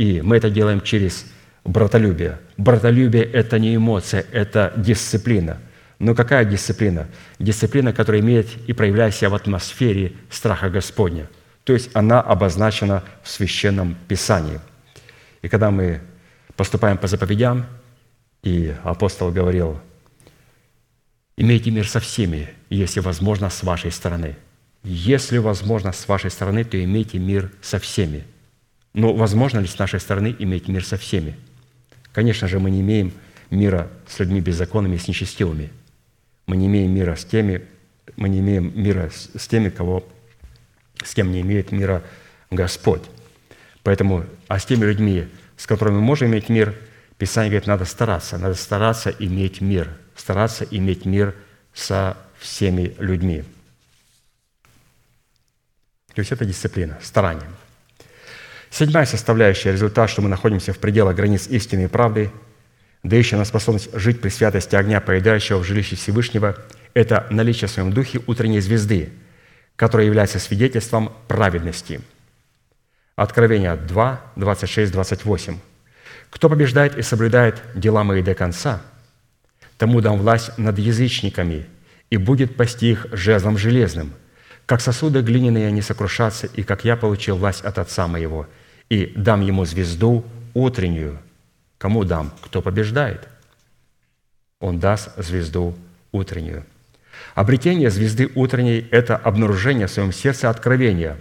Speaker 1: и мы это делаем через братолюбие. Братолюбие – это не эмоция, это дисциплина. Но какая дисциплина? Дисциплина, которая имеет и проявляет себя в атмосфере страха Господня. То есть она обозначена в Священном Писании. И когда мы поступаем по заповедям, и апостол говорил, имейте мир со всеми, если возможно, с вашей стороны. Если возможно, с вашей стороны, то имейте мир со всеми – но возможно ли с нашей стороны иметь мир со всеми? Конечно же, мы не имеем мира с людьми беззаконными с нечестивыми. Мы не имеем мира с теми, мы не имеем мира с теми, кого, с кем не имеет мира Господь. Поэтому, а с теми людьми, с которыми мы можем иметь мир, Писание говорит, надо стараться, надо стараться иметь мир, стараться иметь мир со всеми людьми. То есть это дисциплина, старание. Седьмая составляющая, результат, что мы находимся в пределах границ истины и правды, дающая нам способность жить при святости огня, поедающего в жилище Всевышнего, это наличие в своем духе утренней звезды, которая является свидетельством праведности. Откровение 2, 26, 28. «Кто побеждает и соблюдает дела мои до конца, тому дам власть над язычниками, и будет пасти их жезлом железным, как сосуды глиняные они сокрушатся, и как я получил власть от Отца моего, и дам ему звезду утреннюю». Кому дам? Кто побеждает? Он даст звезду утреннюю. Обретение звезды утренней – это обнаружение в своем сердце откровения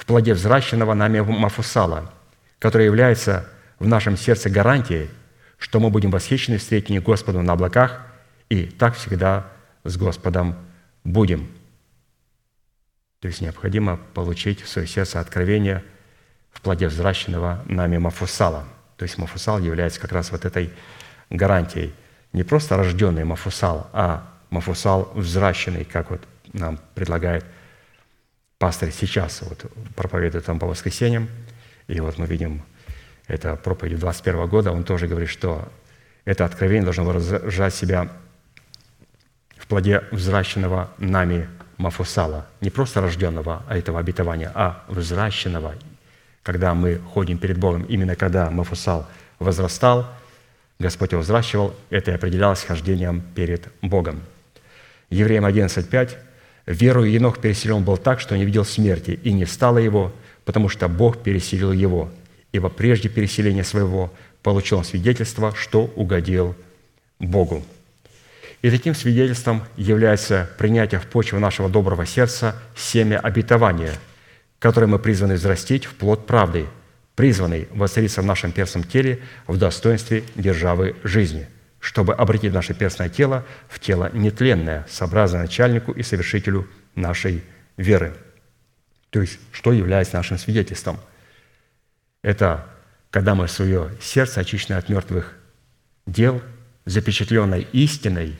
Speaker 1: в плоде взращенного нами Мафусала, которое является в нашем сердце гарантией, что мы будем восхищены встретить Господу на облаках и так всегда с Господом будем. То есть необходимо получить в свое сердце откровение в плоде взращенного нами Мафусала. То есть Мафусал является как раз вот этой гарантией. Не просто рожденный Мафусал, а Мафусал взращенный, как вот нам предлагает пастор сейчас, вот проповедует там по воскресеньям, и вот мы видим это проповедь 21 года, он тоже говорит, что это откровение должно выражать себя в плоде взращенного нами Мафусала, не просто рожденного а этого обетования, а взращенного, когда мы ходим перед Богом, именно когда Мафусал возрастал, Господь его взращивал, это и определялось хождением перед Богом. Евреям 11.5 «Верою Енох переселен был так, что не видел смерти, и не стало его, потому что Бог переселил его, ибо прежде переселения своего получил он свидетельство, что угодил Богу». И таким свидетельством является принятие в почву нашего доброго сердца семя обетования, которое мы призваны взрастить в плод правды, призванный воцариться в нашем перстном теле в достоинстве державы жизни – чтобы обратить наше перстное тело в тело нетленное, сообразно начальнику и совершителю нашей веры. То есть, что является нашим свидетельством? Это когда мы свое сердце, очищенное от мертвых дел, запечатленной истиной,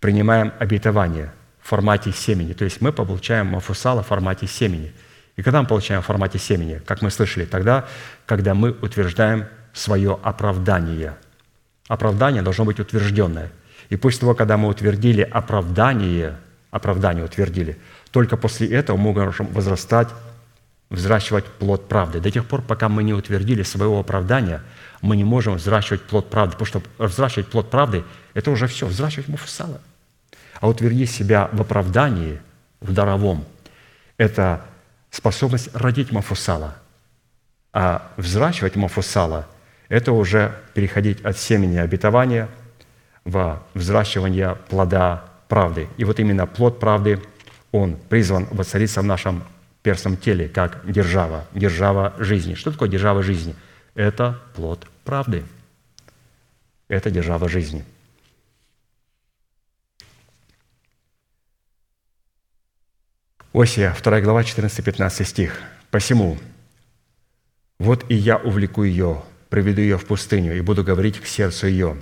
Speaker 1: принимаем обетование в формате семени. То есть мы получаем мафусала в формате семени. И когда мы получаем в формате семени, как мы слышали, тогда, когда мы утверждаем свое оправдание – Оправдание должно быть утвержденное. И после того, когда мы утвердили оправдание, оправдание утвердили, только после этого мы можем возрастать, взращивать плод правды. До тех пор, пока мы не утвердили своего оправдания, мы не можем взращивать плод правды, потому что взращивать плод правды – это уже все, взращивать муфусала. А утвердить себя в оправдании, в даровом – это способность родить мафусала. А взращивать мафусала – это уже переходить от семени обетования во взращивание плода правды. И вот именно плод правды, он призван воцариться в нашем перстном теле, как держава, держава жизни. Что такое держава жизни? Это плод правды. Это держава жизни. Осия, 2 глава, 14-15 стих. «Посему, вот и я увлеку ее приведу ее в пустыню и буду говорить к сердцу ее,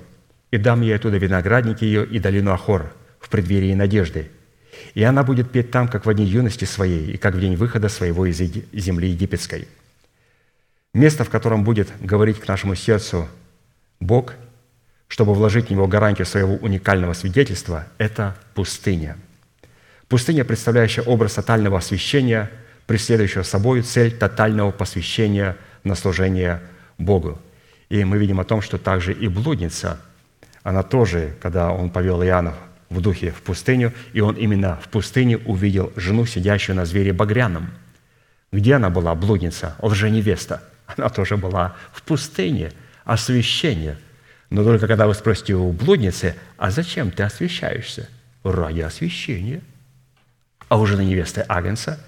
Speaker 1: и дам ей оттуда виноградники ее и долину Ахор в преддверии надежды. И она будет петь там, как в дни юности своей, и как в день выхода своего из земли египетской. Место, в котором будет говорить к нашему сердцу Бог, чтобы вложить в него гарантию своего уникального свидетельства, это пустыня. Пустыня, представляющая образ тотального освящения, преследующего собой цель тотального посвящения на служение Богу. И мы видим о том, что также и блудница, она тоже, когда он повел Иоанна в духе в пустыню, и он именно в пустыне увидел жену, сидящую на звере багряном. Где она была, блудница, лженевеста? Она тоже была в пустыне, освящение. Но только когда вы спросите у блудницы, а зачем ты освящаешься? Ради освящения. А у жены невесты Агнца,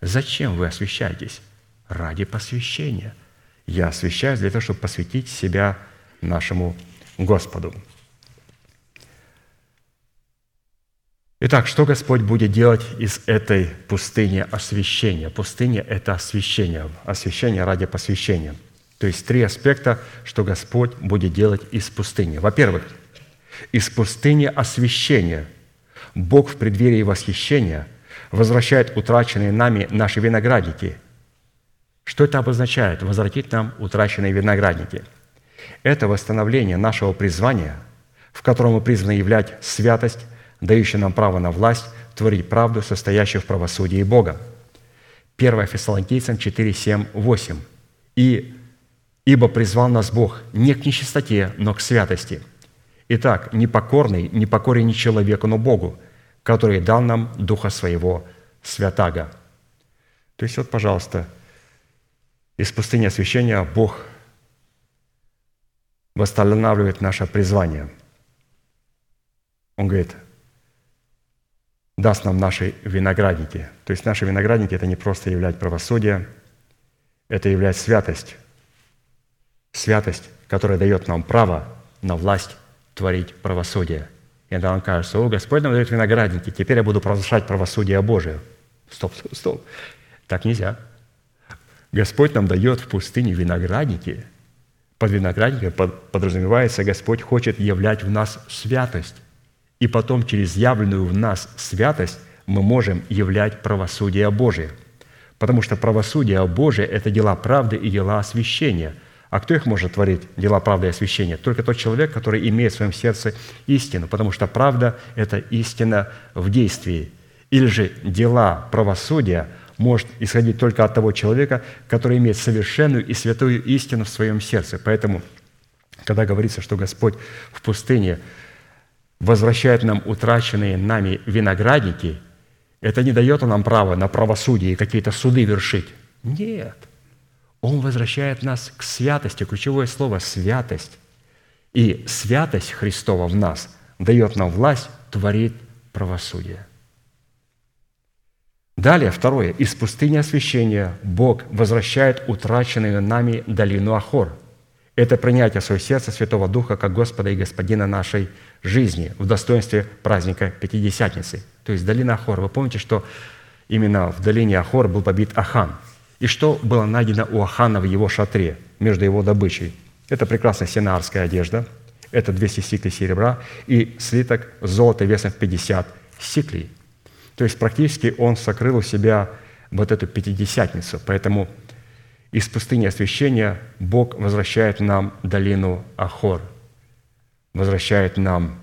Speaker 1: зачем вы освящаетесь? Ради посвящения – я освящаюсь для того, чтобы посвятить себя нашему Господу. Итак, что Господь будет делать из этой пустыни освящения? Пустыня – это освящение, освящение ради посвящения. То есть три аспекта, что Господь будет делать из пустыни. Во-первых, из пустыни освящения. Бог в преддверии восхищения возвращает утраченные нами наши виноградники. Что это обозначает? Возвратить нам утраченные виноградники. Это восстановление нашего призвания, в котором мы призваны являть святость, дающую нам право на власть, творить правду, состоящую в правосудии Бога. 1 Фессалоникийцам 4, 7, 8. «И Ибо призвал нас Бог не к нечистоте, но к святости. Итак, непокорный, непокорен не человеку, но Богу, который дал нам Духа Своего Святаго». То есть вот, пожалуйста, из пустыни освящения Бог восстанавливает наше призвание. Он говорит, даст нам наши виноградники. То есть наши виноградники – это не просто являть правосудие, это являть святость, святость, которая дает нам право на власть творить правосудие. И тогда нам кажется, о, Господь нам дает виноградники, теперь я буду провозглашать правосудие Божие. Стоп, стоп, стоп. Так нельзя. Господь нам дает в пустыне виноградники. Под виноградником подразумевается, Господь хочет являть в нас святость. И потом через явленную в нас святость мы можем являть правосудие Божие. Потому что правосудие Божие – это дела правды и дела освящения – а кто их может творить, дела правды и освящения? Только тот человек, который имеет в своем сердце истину, потому что правда – это истина в действии. Или же дела правосудия может исходить только от того человека, который имеет совершенную и святую истину в своем сердце. Поэтому, когда говорится, что Господь в пустыне возвращает нам утраченные нами виноградники, это не дает нам права на правосудие и какие-то суды вершить. Нет – он возвращает нас к святости, ключевое слово – святость. И святость Христова в нас дает нам власть, творит правосудие. Далее, второе. Из пустыни освящения Бог возвращает утраченную нами долину Ахор. Это принятие в свое сердце Святого Духа как Господа и Господина нашей жизни в достоинстве праздника Пятидесятницы. То есть долина Ахор. Вы помните, что именно в долине Ахор был побит Ахан – и что было найдено у Ахана в его шатре между его добычей? Это прекрасная сенаарская одежда, это 200 сиклей серебра и слиток золота весом в 50 сиклей. То есть практически он сокрыл у себя вот эту пятидесятницу. Поэтому из пустыни освящения Бог возвращает нам долину Ахор, возвращает нам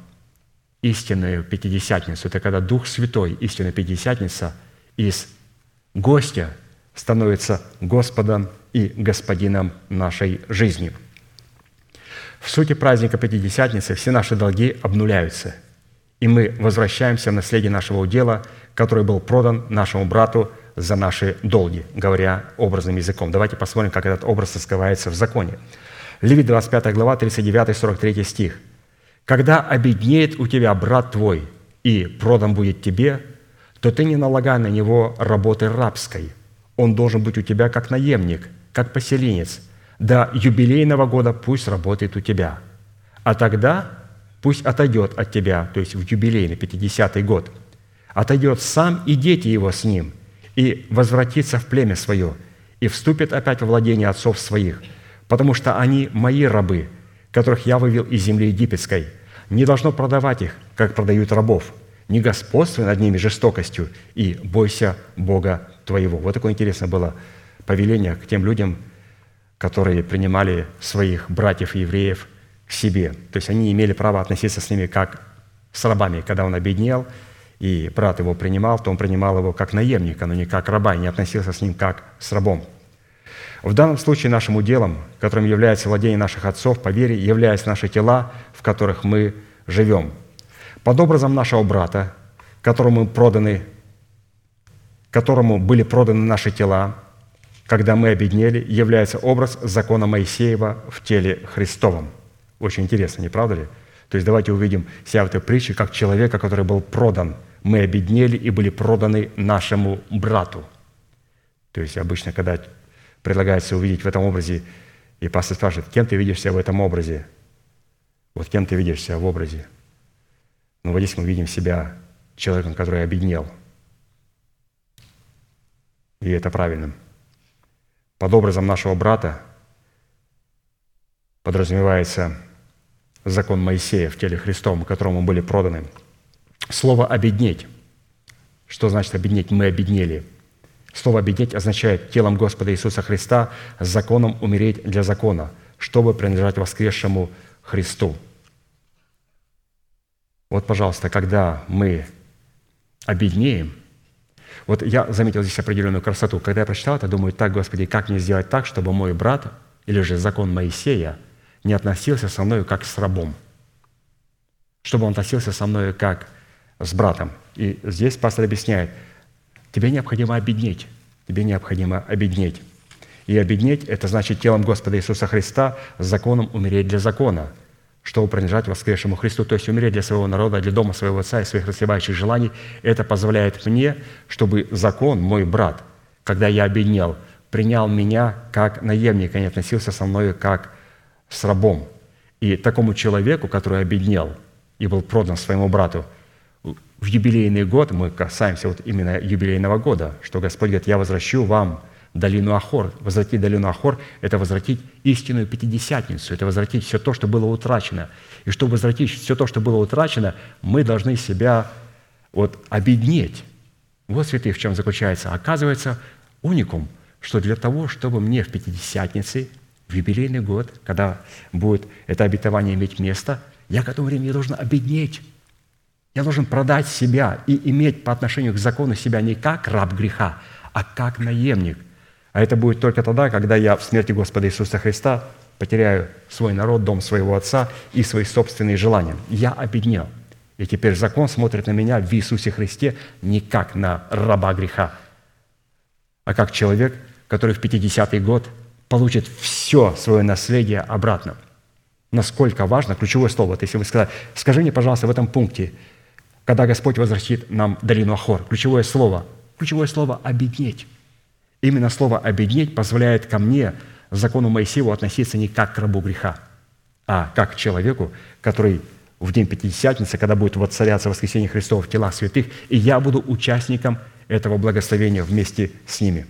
Speaker 1: истинную пятидесятницу. Это когда Дух Святой, истинная пятидесятница, из гостя – становится Господом и Господином нашей жизни. В сути праздника Пятидесятницы все наши долги обнуляются, и мы возвращаемся в наследие нашего удела, который был продан нашему брату за наши долги, говоря образным языком. Давайте посмотрим, как этот образ раскрывается в законе. Левит 25 глава, 39-43 стих. «Когда обеднеет у тебя брат твой, и продан будет тебе, то ты не налагай на него работы рабской, он должен быть у тебя как наемник, как поселенец. До юбилейного года пусть работает у тебя. А тогда пусть отойдет от тебя, то есть в юбилейный 50-й год, отойдет сам и дети его с ним, и возвратится в племя свое, и вступит опять во владение отцов своих, потому что они мои рабы, которых я вывел из земли египетской. Не должно продавать их, как продают рабов, не господствуй над ними жестокостью, и бойся Бога твоего. Вот такое интересное было повеление к тем людям, которые принимали своих братьев евреев к себе. То есть они имели право относиться с ними как с рабами. Когда он обеднел, и брат его принимал, то он принимал его как наемника, но не как раба, и не относился с ним как с рабом. В данном случае нашим уделом, которым является владение наших отцов по вере, являются наши тела, в которых мы живем. Под образом нашего брата, которому проданы которому были проданы наши тела, когда мы обеднели, является образ закона Моисеева в теле Христовом. Очень интересно, не правда ли? То есть давайте увидим себя в этой притче как человека, который был продан. Мы обеднели и были проданы нашему брату. То есть обычно, когда предлагается увидеть в этом образе, и пастор спрашивает, кем ты видишь себя в этом образе? Вот кем ты видишь себя в образе? Ну, вот здесь мы видим себя человеком, который обеднел – и это правильным. Под образом нашего брата, подразумевается закон Моисея в теле Христовом, которому были проданы. Слово «обеднеть». Что значит обеднеть? Мы обеднели. Слово «обеднеть» означает телом Господа Иисуса Христа с законом умереть для закона, чтобы принадлежать воскресшему Христу. Вот, пожалуйста, когда мы обеднеем, вот я заметил здесь определенную красоту. Когда я прочитал это, думаю, так, Господи, как мне сделать так, чтобы мой брат или же закон Моисея не относился со мной как с рабом, чтобы он относился со мной как с братом. И здесь пастор объясняет, тебе необходимо обеднеть, тебе необходимо обеднеть. И обеднеть – это значит телом Господа Иисуса Христа с законом умереть для закона – чтобы принадлежать воскресшему Христу, то есть умереть для своего народа, для дома своего отца и своих расливающих желаний. Это позволяет мне, чтобы закон, мой брат, когда я обеднел, принял меня как наемника, не относился со мной как с рабом. И такому человеку, который обеднел и был продан своему брату, в юбилейный год, мы касаемся вот именно юбилейного года, что Господь говорит, я возвращу вам долину Ахор. Возвратить долину Ахор – это возвратить истинную Пятидесятницу, это возвратить все то, что было утрачено. И чтобы возвратить все то, что было утрачено, мы должны себя вот обеднеть. Вот, святых, в чем заключается. Оказывается, уникум, что для того, чтобы мне в Пятидесятнице, в юбилейный год, когда будет это обетование иметь место, я к этому времени должен обеднеть. Я должен продать себя и иметь по отношению к закону себя не как раб греха, а как наемник, а это будет только тогда, когда я в смерти Господа Иисуса Христа потеряю свой народ, дом своего отца и свои собственные желания. Я обеднел. И теперь закон смотрит на меня в Иисусе Христе не как на раба греха, а как человек, который в 50-й год получит все свое наследие обратно. Насколько важно, ключевое слово, вот если вы сказали, скажи мне, пожалуйста, в этом пункте, когда Господь возвратит нам долину Ахор, ключевое слово, ключевое слово «обеднеть». Именно слово «обеднеть» позволяет ко мне, закону Моисееву, относиться не как к рабу греха, а как к человеку, который в день Пятидесятницы, когда будет воцаряться воскресение Христова в телах святых, и я буду участником этого благословения вместе с ними.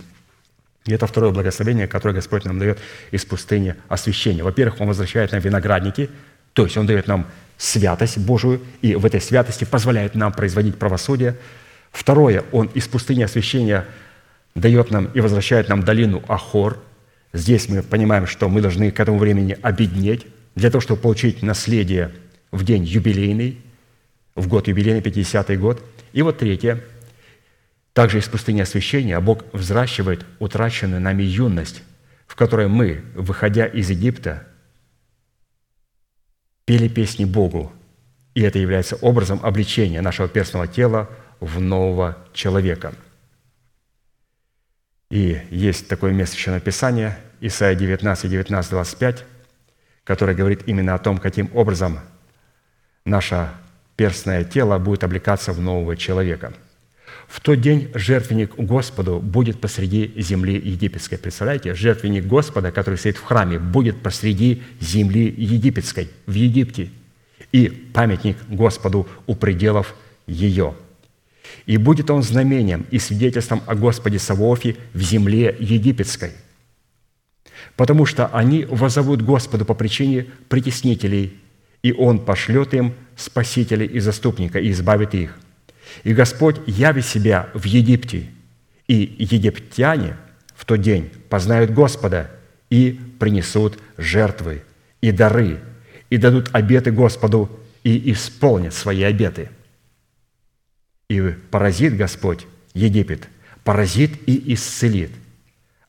Speaker 1: И это второе благословение, которое Господь нам дает из пустыни освящения. Во-первых, Он возвращает нам виноградники, то есть Он дает нам святость Божию, и в этой святости позволяет нам производить правосудие. Второе, Он из пустыни освящения – дает нам и возвращает нам долину Ахор. Здесь мы понимаем, что мы должны к этому времени обеднеть для того, чтобы получить наследие в день юбилейный, в год юбилейный, 50-й год. И вот третье. Также из пустыни освящения Бог взращивает утраченную нами юность, в которой мы, выходя из Египта, пели песни Богу. И это является образом обличения нашего перстного тела в нового человека – и есть такое место еще написания, Исайя 19, 19, 25, которое говорит именно о том, каким образом наше перстное тело будет облекаться в нового человека. В тот день жертвенник Господу будет посреди земли египетской. Представляете, жертвенник Господа, который стоит в храме, будет посреди земли египетской, в Египте. И памятник Господу у пределов ее – и будет он знамением и свидетельством о Господе Савоофе в земле египетской, потому что они возовут Господу по причине притеснителей, и Он пошлет им спасителя и заступника, и избавит их. И Господь явит себя в Египте, и египтяне в тот день познают Господа и принесут жертвы и дары, и дадут обеты Господу, и исполнят свои обеты – и поразит Господь Египет, поразит и исцелит.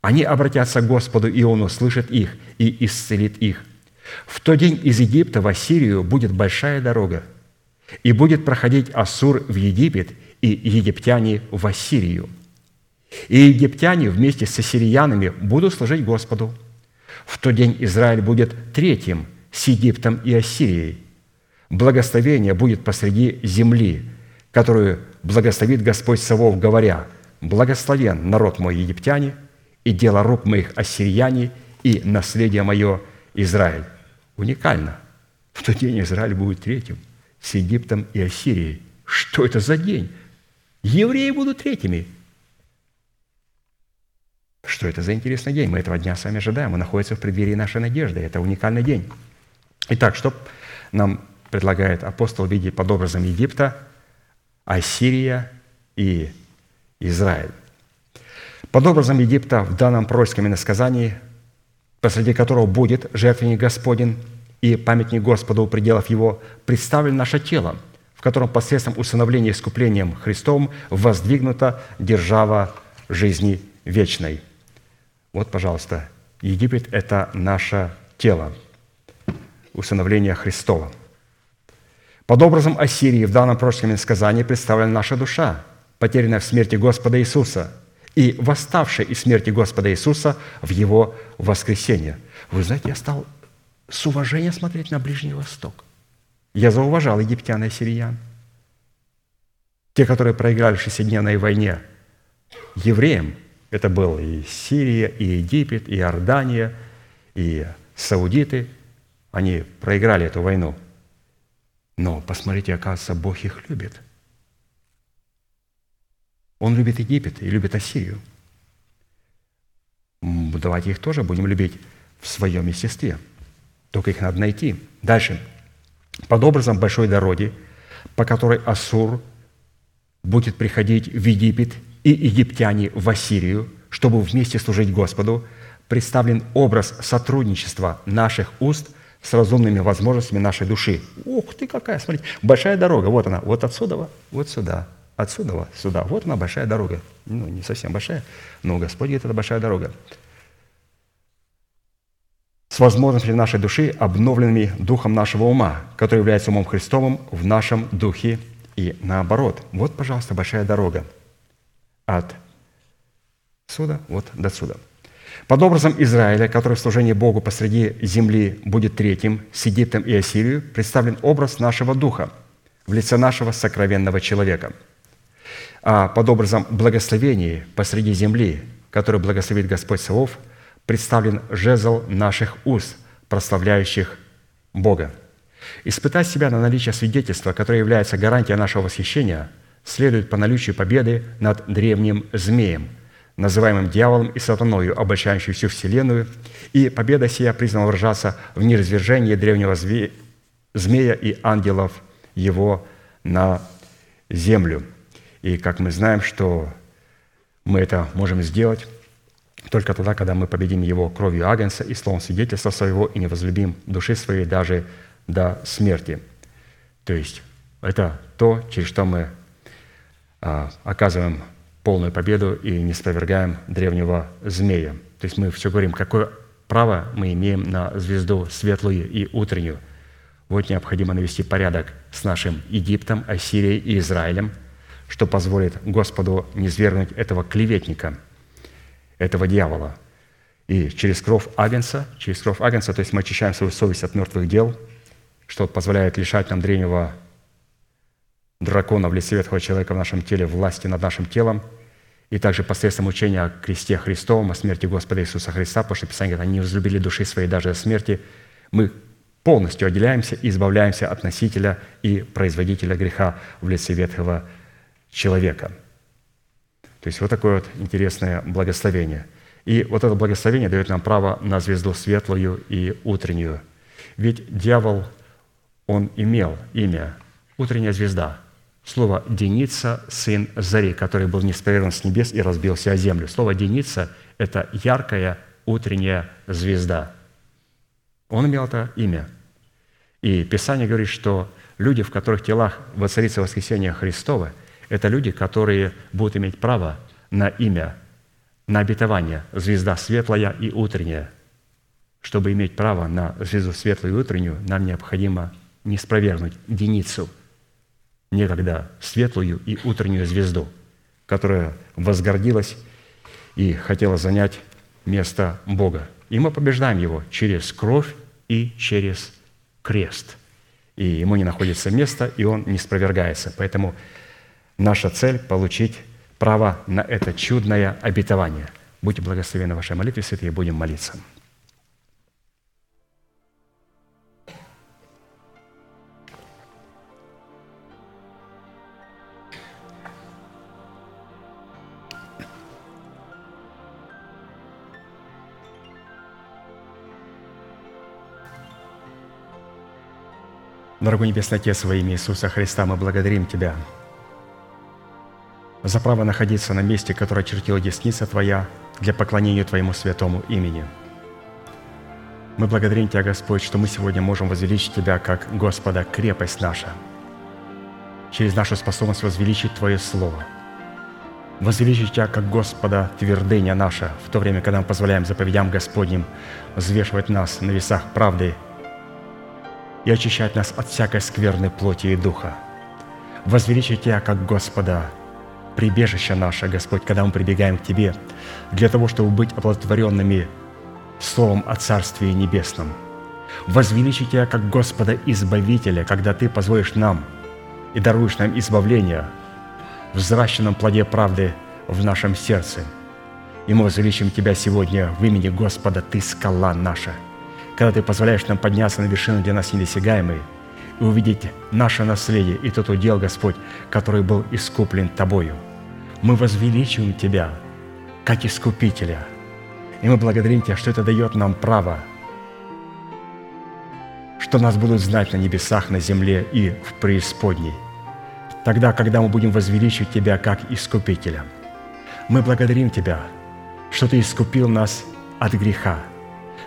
Speaker 1: Они обратятся к Господу, и Он услышит их и исцелит их. В тот день из Египта в Ассирию будет большая дорога, и будет проходить Ассур в Египет, и египтяне в Ассирию. И египтяне вместе с ассириянами будут служить Господу. В тот день Израиль будет третьим с Египтом и Ассирией. Благословение будет посреди земли, которую благословит Господь Савов, говоря, «Благословен народ мой египтяне, и дело рук моих ассирияне, и наследие мое Израиль». Уникально. В тот день Израиль будет третьим с Египтом и Ассирией. Что это за день? Евреи будут третьими. Что это за интересный день? Мы этого дня с вами ожидаем. Мы находимся в преддверии нашей надежды. Это уникальный день. Итак, что нам предлагает апостол в виде под образом Египта, Ассирия и Израиль? Под образом Египта в данном пророческом иносказании, посреди которого будет жертвенник Господень и памятник Господа у пределов его, представлен наше тело, в котором посредством усыновления и искуплением Христом воздвигнута держава жизни вечной. Вот, пожалуйста, Египет – это наше тело, усыновление Христова. Под образом Ассирии в данном пророческом сказании представлена наша душа, потерянная в смерти Господа Иисуса и восставшая из смерти Господа Иисуса в Его воскресение. Вы знаете, я стал с уважением смотреть на Ближний Восток. Я зауважал египтян и сириян. Те, которые проиграли в шестидневной войне евреям, это был и Сирия, и Египет, и Иордания, и саудиты. Они проиграли эту войну. Но посмотрите, оказывается, Бог их любит. Он любит Египет и любит Ассирию. Давайте их тоже будем любить в своем естестве. Только их надо найти. Дальше. Под образом большой дороги, по которой Ассур будет приходить в Египет и египтяне в Ассирию, чтобы вместе служить Господу, представлен образ сотрудничества наших уст с разумными возможностями нашей души. Ух ты какая, смотрите, большая дорога, вот она, вот отсюда, вот сюда, отсюда, сюда. Вот она, большая дорога. Ну, не совсем большая, но Господь говорит, это большая дорога. С возможностями нашей души, обновленными духом нашего ума, который является умом Христовым в нашем духе и наоборот. Вот, пожалуйста, большая дорога от сюда вот до сюда. Под образом Израиля, который в служении Богу посреди земли будет третьим, с Египтом и Ассирией, представлен образ нашего духа в лице нашего сокровенного человека. А под образом благословения посреди земли, который благословит Господь Савов, представлен жезл наших уст, прославляющих Бога. Испытать себя на наличие свидетельства, которое является гарантией нашего восхищения – следует по наличию победы над древним змеем, называемым дьяволом и сатаною, обольщающим всю вселенную, и победа сия признана выражаться в неразвержении древнего змея и ангелов его на землю. И как мы знаем, что мы это можем сделать только тогда, когда мы победим его кровью Агнца и словом свидетельства своего и не возлюбим души своей даже до смерти. То есть это то, через что мы а, оказываем полную победу и не спровергаем древнего змея. То есть мы все говорим, какое право мы имеем на звезду светлую и утреннюю. Вот необходимо навести порядок с нашим Египтом, Ассирией и Израилем, что позволит Господу не свергнуть этого клеветника, этого дьявола. И через кровь Агнца, через кровь Агнца, то есть мы очищаем свою совесть от мертвых дел, что позволяет лишать нам древнего дракона в лице ветхого человека в нашем теле, власти над нашим телом, и также посредством учения о кресте Христовом, о смерти Господа Иисуса Христа, потому что Писание говорит, они возлюбили души своей даже до смерти, мы полностью отделяемся и избавляемся от носителя и производителя греха в лице ветхого человека. То есть вот такое вот интересное благословение. И вот это благословение дает нам право на звезду светлую и утреннюю. Ведь дьявол, он имел имя «Утренняя звезда», Слово «деница» – сын Зари, который был неспровергнут с небес и разбился о землю. Слово «деница» – это яркая утренняя звезда. Он имел это имя. И Писание говорит, что люди, в которых телах воцарится воскресение Христова, это люди, которые будут иметь право на имя, на обетование «звезда светлая и утренняя». Чтобы иметь право на звезду светлую и утреннюю, нам необходимо не спровергнуть деницу – некогда светлую и утреннюю звезду, которая возгордилась и хотела занять место Бога. И мы побеждаем его через кровь и через крест. И ему не находится места, и он не спровергается. Поэтому Наша цель – получить право на это чудное обетование. Будьте благословены в вашей молитве, святые, будем молиться. Дорогой Небесный Отец, во имя Иисуса Христа мы благодарим Тебя – за право находиться на месте, которое чертила десница Твоя для поклонения Твоему святому имени. Мы благодарим Тебя, Господь, что мы сегодня можем возвеличить Тебя как Господа, крепость наша, через нашу способность возвеличить Твое Слово, возвеличить Тебя как Господа, твердыня наша, в то время, когда мы позволяем заповедям Господним взвешивать нас на весах правды – и очищать нас от всякой скверной плоти и духа. Возвеличить Тебя как Господа, прибежище наше, Господь, когда мы прибегаем к Тебе, для того, чтобы быть оплодотворенными Словом о Царстве Небесном. Возвеличить Тебя как Господа Избавителя, когда Ты позволишь нам и даруешь нам избавление в взращенном плоде правды в нашем сердце. И мы возвеличим Тебя сегодня в имени Господа, Ты скала наша – когда Ты позволяешь нам подняться на вершину для нас недосягаемой и увидеть наше наследие и тот удел, Господь, который был искуплен Тобою. Мы возвеличиваем Тебя, как Искупителя, и мы благодарим Тебя, что это дает нам право, что нас будут знать на небесах, на земле и в преисподней, тогда, когда мы будем возвеличивать Тебя как Искупителя. Мы благодарим Тебя, что Ты искупил нас от греха –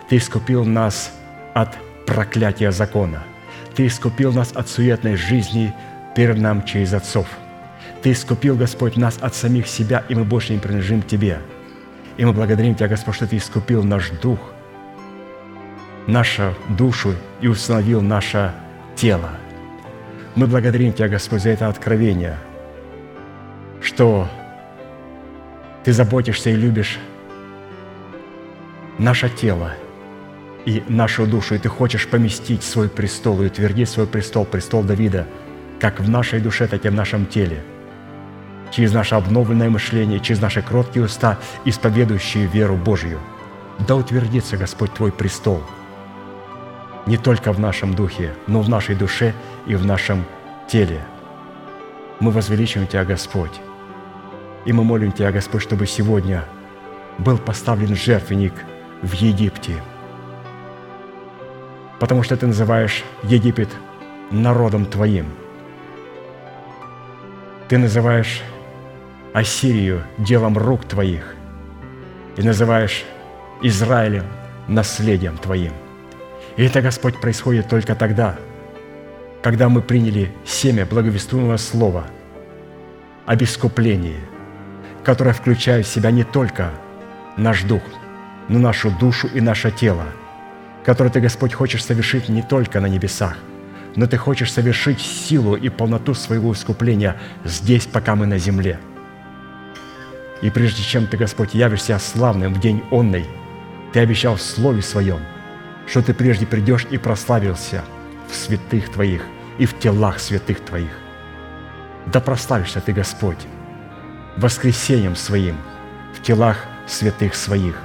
Speaker 1: ты искупил нас от проклятия закона. Ты искупил нас от суетной жизни перед нам через отцов. Ты искупил, Господь, нас от самих себя, и мы больше не принадлежим Тебе. И мы благодарим Тебя, Господь, что Ты искупил наш дух, нашу душу и установил наше тело. Мы благодарим Тебя, Господь, за это откровение, что Ты заботишься и любишь наше тело – и нашу душу, и Ты хочешь поместить свой престол и утвердить свой престол, престол Давида, как в нашей душе, так и в нашем теле, через наше обновленное мышление, через наши кроткие уста, исповедующие веру Божью. Да утвердится, Господь, Твой престол не только в нашем духе, но в нашей душе и в нашем теле. Мы возвеличиваем Тебя, Господь, и мы молим Тебя, Господь, чтобы сегодня был поставлен жертвенник в Египте – потому что ты называешь Египет народом твоим. Ты называешь Ассирию делом рук твоих и называешь Израилем наследием твоим. И это, Господь, происходит только тогда, когда мы приняли семя благовествуемого слова об искуплении, которое включает в себя не только наш дух, но нашу душу и наше тело – который Ты, Господь, хочешь совершить не только на небесах, но Ты хочешь совершить силу и полноту своего искупления здесь, пока мы на земле. И прежде чем Ты, Господь, явишься славным в день онный, Ты обещал в Слове Своем, что Ты прежде придешь и прославился в святых Твоих и в телах святых Твоих. Да прославишься Ты, Господь, воскресением Своим в телах святых Своих.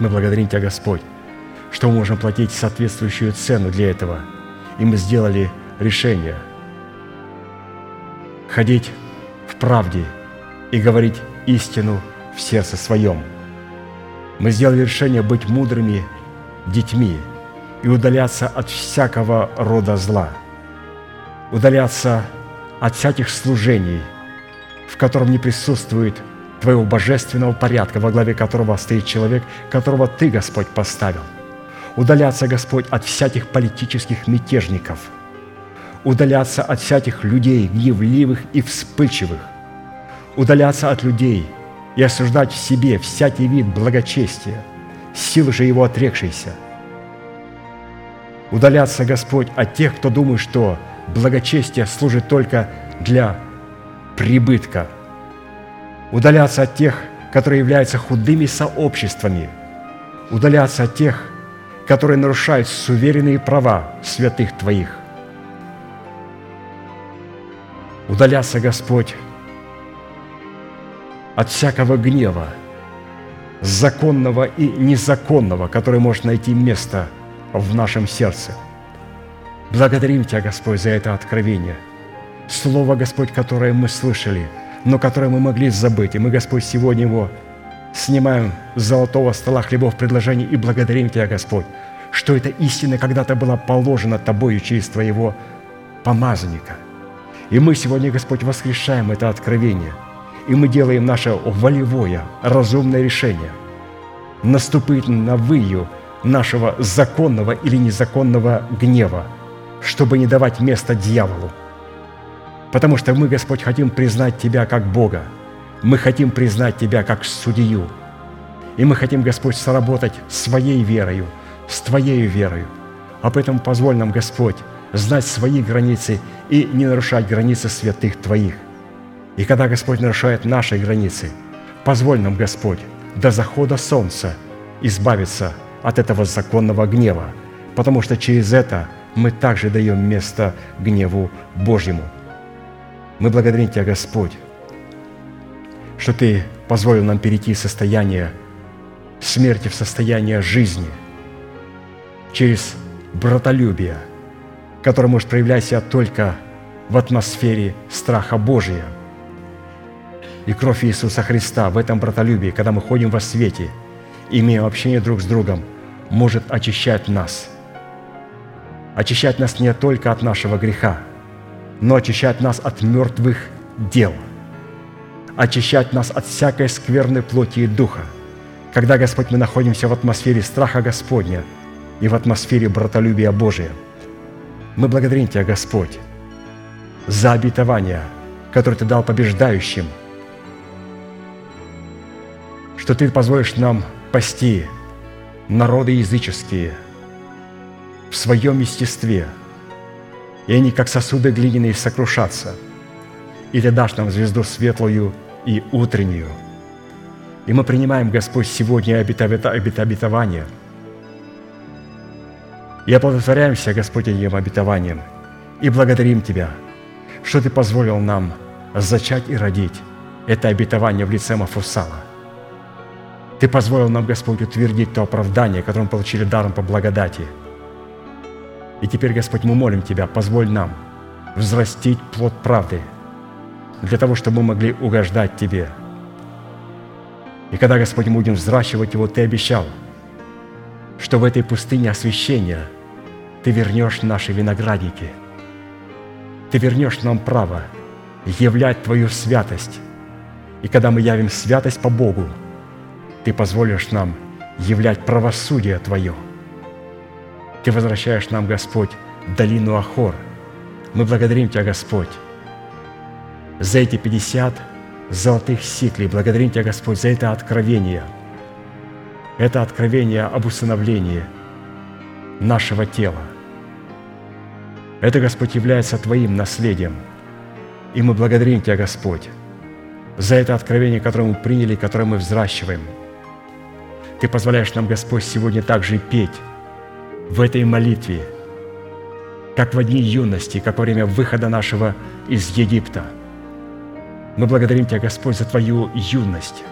Speaker 1: Мы благодарим Тебя, Господь, что мы можем платить соответствующую цену для этого. И мы сделали решение ходить в правде и говорить истину в сердце своем. Мы сделали решение быть мудрыми детьми и удаляться от всякого рода зла, удаляться от всяких служений, в котором не присутствует Твоего божественного порядка, во главе которого стоит человек, которого Ты, Господь, поставил – удаляться, Господь, от всяких политических мятежников, удаляться от всяких людей гневливых и вспыльчивых, удаляться от людей и осуждать в себе всякий вид благочестия, силы же его отрекшейся. Удаляться, Господь, от тех, кто думает, что благочестие служит только для прибытка. Удаляться от тех, которые являются худыми сообществами. Удаляться от тех, которые нарушают суверенные права святых Твоих. Удаляться, Господь, от всякого гнева, законного и незаконного, который может найти место в нашем сердце. Благодарим Тебя, Господь, за это откровение. Слово, Господь, которое мы слышали, но которое мы могли забыть. И мы, Господь, сегодня его снимаем с золотого стола хлебов предложений и благодарим Тебя, Господь, что эта истина когда-то была положена Тобою через Твоего помазанника. И мы сегодня, Господь, воскрешаем это откровение, и мы делаем наше волевое, разумное решение наступить на выю нашего законного или незаконного гнева, чтобы не давать место дьяволу. Потому что мы, Господь, хотим признать Тебя как Бога. Мы хотим признать Тебя как судью. И мы хотим, Господь, сработать своей верою, с Твоей верою. А поэтому позволь нам, Господь, знать свои границы и не нарушать границы святых Твоих. И когда Господь нарушает наши границы, позволь нам, Господь, до захода солнца избавиться от этого законного гнева, потому что через это мы также даем место гневу Божьему. Мы благодарим Тебя, Господь, что Ты позволил нам перейти из состояния смерти в состояние жизни через братолюбие, которое может проявлять себя только в атмосфере страха Божия. И кровь Иисуса Христа в этом братолюбии, когда мы ходим во свете, имея общение друг с другом, может очищать нас. Очищать нас не только от нашего греха, но очищать нас от мертвых дел, очищать нас от всякой скверной плоти и духа – когда, Господь, мы находимся в атмосфере страха Господня и в атмосфере братолюбия Божия. Мы благодарим Тебя, Господь, за обетование, которое Ты дал побеждающим, что Ты позволишь нам пасти народы языческие в своем естестве, и они, как сосуды глиняные, сокрушатся, и Ты дашь нам звезду светлую и утреннюю – и мы принимаем, Господь, сегодня обетование. И оплодотворяемся, Господь, этим обетованием. И благодарим Тебя, что Ты позволил нам зачать и родить это обетование в лице Мафусала. Ты позволил нам, Господь, утвердить то оправдание, которое мы получили даром по благодати. И теперь, Господь, мы молим Тебя, позволь нам взрастить плод правды, для того, чтобы мы могли угождать Тебе – и когда, Господь, мы будем взращивать его, Ты обещал, что в этой пустыне освящения Ты вернешь наши виноградники. Ты вернешь нам право являть Твою святость. И когда мы явим святость по Богу, Ты позволишь нам являть правосудие Твое. Ты возвращаешь нам, Господь, долину Ахор. Мы благодарим Тебя, Господь, за эти 50 золотых сиклей. Благодарим Тебя, Господь, за это откровение. Это откровение об усыновлении нашего тела. Это, Господь, является Твоим наследием. И мы благодарим Тебя, Господь, за это откровение, которое мы приняли, которое мы взращиваем. Ты позволяешь нам, Господь, сегодня также петь в этой молитве, как в дни юности, как во время выхода нашего из Египта – мы благодарим Тебя, Господь, за Твою юность,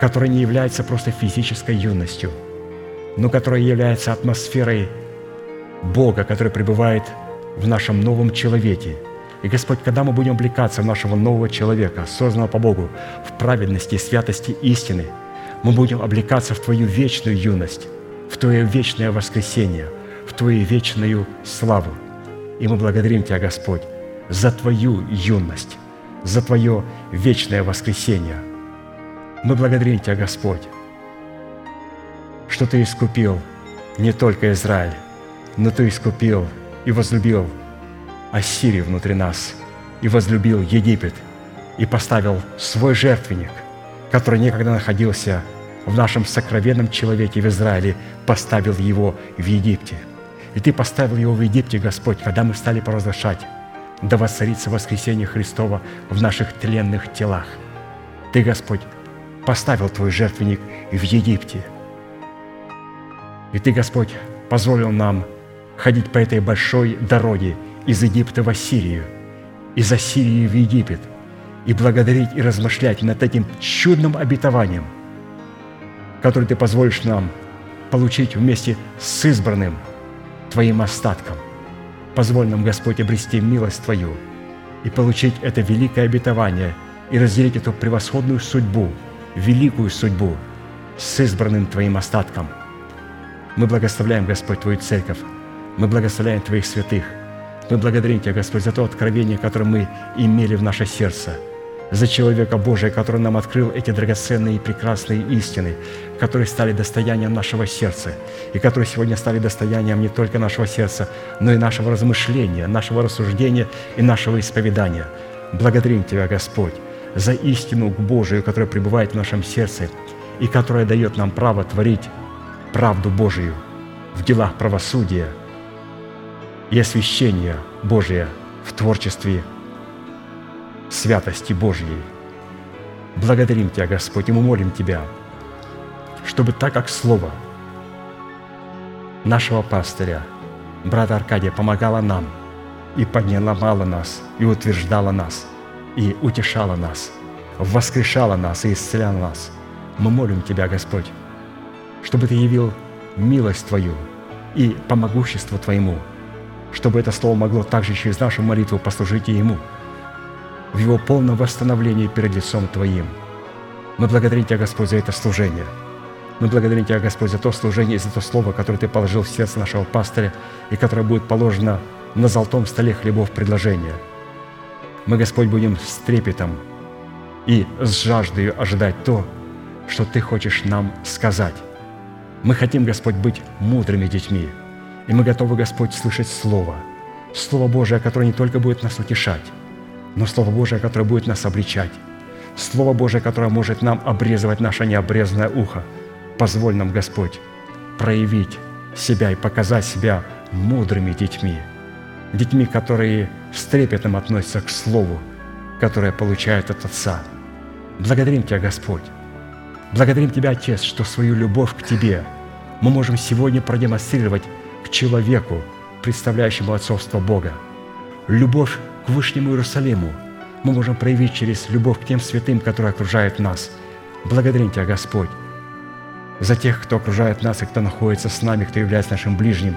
Speaker 1: которая не является просто физической юностью, но которая является атмосферой Бога, который пребывает в нашем новом человеке. И, Господь, когда мы будем облекаться в нашего нового человека, созданного по Богу, в праведности, святости истины, мы будем облекаться в Твою вечную юность, в Твое вечное воскресение, в Твою вечную славу. И мы благодарим Тебя, Господь, за Твою юность, за Твое вечное воскресение. Мы благодарим Тебя, Господь, что Ты искупил не только Израиль, но Ты искупил и возлюбил Ассирию внутри нас, и возлюбил Египет, и поставил свой жертвенник, который некогда находился в нашем сокровенном человеке в Израиле, поставил его в Египте. И Ты поставил его в Египте, Господь, когда мы стали провозглашать да воцарится воскресение Христова в наших тленных телах. Ты, Господь, поставил Твой жертвенник в Египте. И Ты, Господь, позволил нам ходить по этой большой дороге из Египта в Ассирию, из Ассирии в Египет, и благодарить и размышлять над этим чудным обетованием, которое Ты позволишь нам получить вместе с избранным Твоим остатком. Позволь нам, Господь, обрести милость Твою и получить это великое обетование и разделить эту превосходную судьбу, великую судьбу с избранным Твоим остатком. Мы благословляем, Господь, Твою церковь. Мы благословляем Твоих святых. Мы благодарим Тебя, Господь, за то откровение, которое мы имели в наше сердце – за человека Божия, который нам открыл эти драгоценные и прекрасные истины, которые стали достоянием нашего сердца, и которые сегодня стали достоянием не только нашего сердца, но и нашего размышления, нашего рассуждения и нашего исповедания. Благодарим Тебя, Господь, за истину Божию, которая пребывает в нашем сердце и которая дает нам право творить правду Божию в делах правосудия и освящения Божия в творчестве святости Божьей. Благодарим Тебя, Господь, и мы молим Тебя, чтобы так как Слово нашего пастыря, брата Аркадия, помогало нам и поднимало нас, и утверждало нас, и утешало нас, воскрешало нас и исцеляла нас. Мы молим Тебя, Господь, чтобы Ты явил милость Твою и помогущество Твоему, чтобы это Слово могло также через нашу молитву послужить и Ему – в Его полном восстановлении перед лицом Твоим. Мы благодарим Тебя, Господь, за это служение. Мы благодарим Тебя, Господь, за то служение и за то слово, которое Ты положил в сердце нашего пастыря и которое будет положено на золотом столе хлебов предложения. Мы, Господь, будем с трепетом и с жаждой ожидать то, что Ты хочешь нам сказать. Мы хотим, Господь, быть мудрыми детьми, и мы готовы, Господь, слышать Слово, Слово Божие, которое не только будет нас утешать, но Слово Божие, которое будет нас обличать, Слово Божие, которое может нам обрезывать наше необрезанное ухо. Позволь нам, Господь, проявить себя и показать себя мудрыми детьми, детьми, которые с трепетом относятся к Слову, которое получают от Отца. Благодарим Тебя, Господь. Благодарим Тебя, Отец, что свою любовь к Тебе мы можем сегодня продемонстрировать к человеку, представляющему отцовство Бога. Любовь к Вышнему Иерусалиму мы можем проявить через любовь к тем святым, которые окружают нас. Благодарим Тебя, Господь, за тех, кто окружает нас и кто находится с нами, кто является нашим ближним,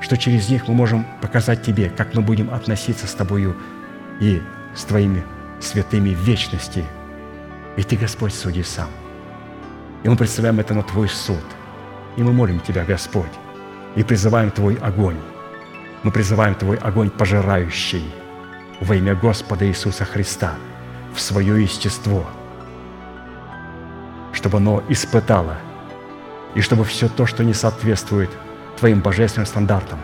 Speaker 1: что через них мы можем показать Тебе, как мы будем относиться с Тобою и с Твоими святыми в вечности. И Ты, Господь, суди сам. И мы представляем это на Твой суд. И мы молим Тебя, Господь, и призываем Твой огонь. Мы призываем Твой огонь пожирающий – во имя Господа Иисуса Христа в свое естество, чтобы оно испытало, и чтобы все то, что не соответствует Твоим божественным стандартам,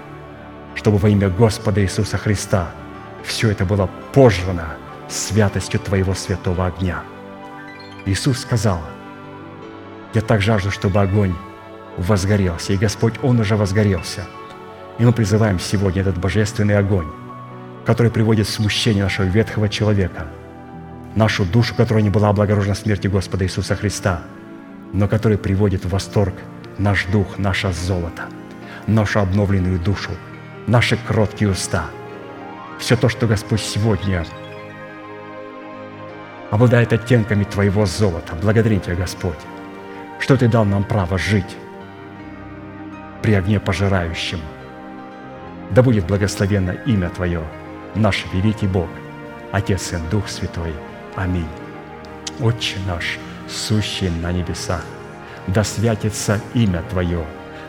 Speaker 1: чтобы во имя Господа Иисуса Христа все это было пожрано святостью Твоего святого огня. Иисус сказал, «Я так жажду, чтобы огонь возгорелся». И Господь, Он уже возгорелся. И мы призываем сегодня этот божественный огонь который приводит в смущение нашего ветхого человека, нашу душу, которая не была облагорожена смерти Господа Иисуса Христа, но который приводит в восторг наш дух, наше золото, нашу обновленную душу, наши кроткие уста. Все то, что Господь сегодня обладает оттенками Твоего золота. Благодарим Тебя, Господь, что Ты дал нам право жить при огне пожирающем. Да будет благословенно имя Твое – наш великий Бог, Отец и Дух Святой. Аминь. Отче наш, сущий на небесах, да святится имя Твое,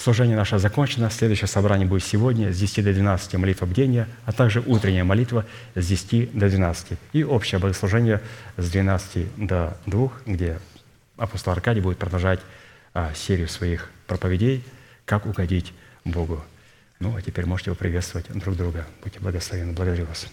Speaker 1: Служение наше закончено. Следующее собрание будет сегодня с 10 до 12 молитва бдения, а также утренняя молитва с 10 до 12. И общее богослужение с 12 до 2, где апостол Аркадий будет продолжать а, серию своих проповедей «Как угодить Богу». Ну, а теперь можете вы приветствовать друг друга. Будьте благословенны. Благодарю вас.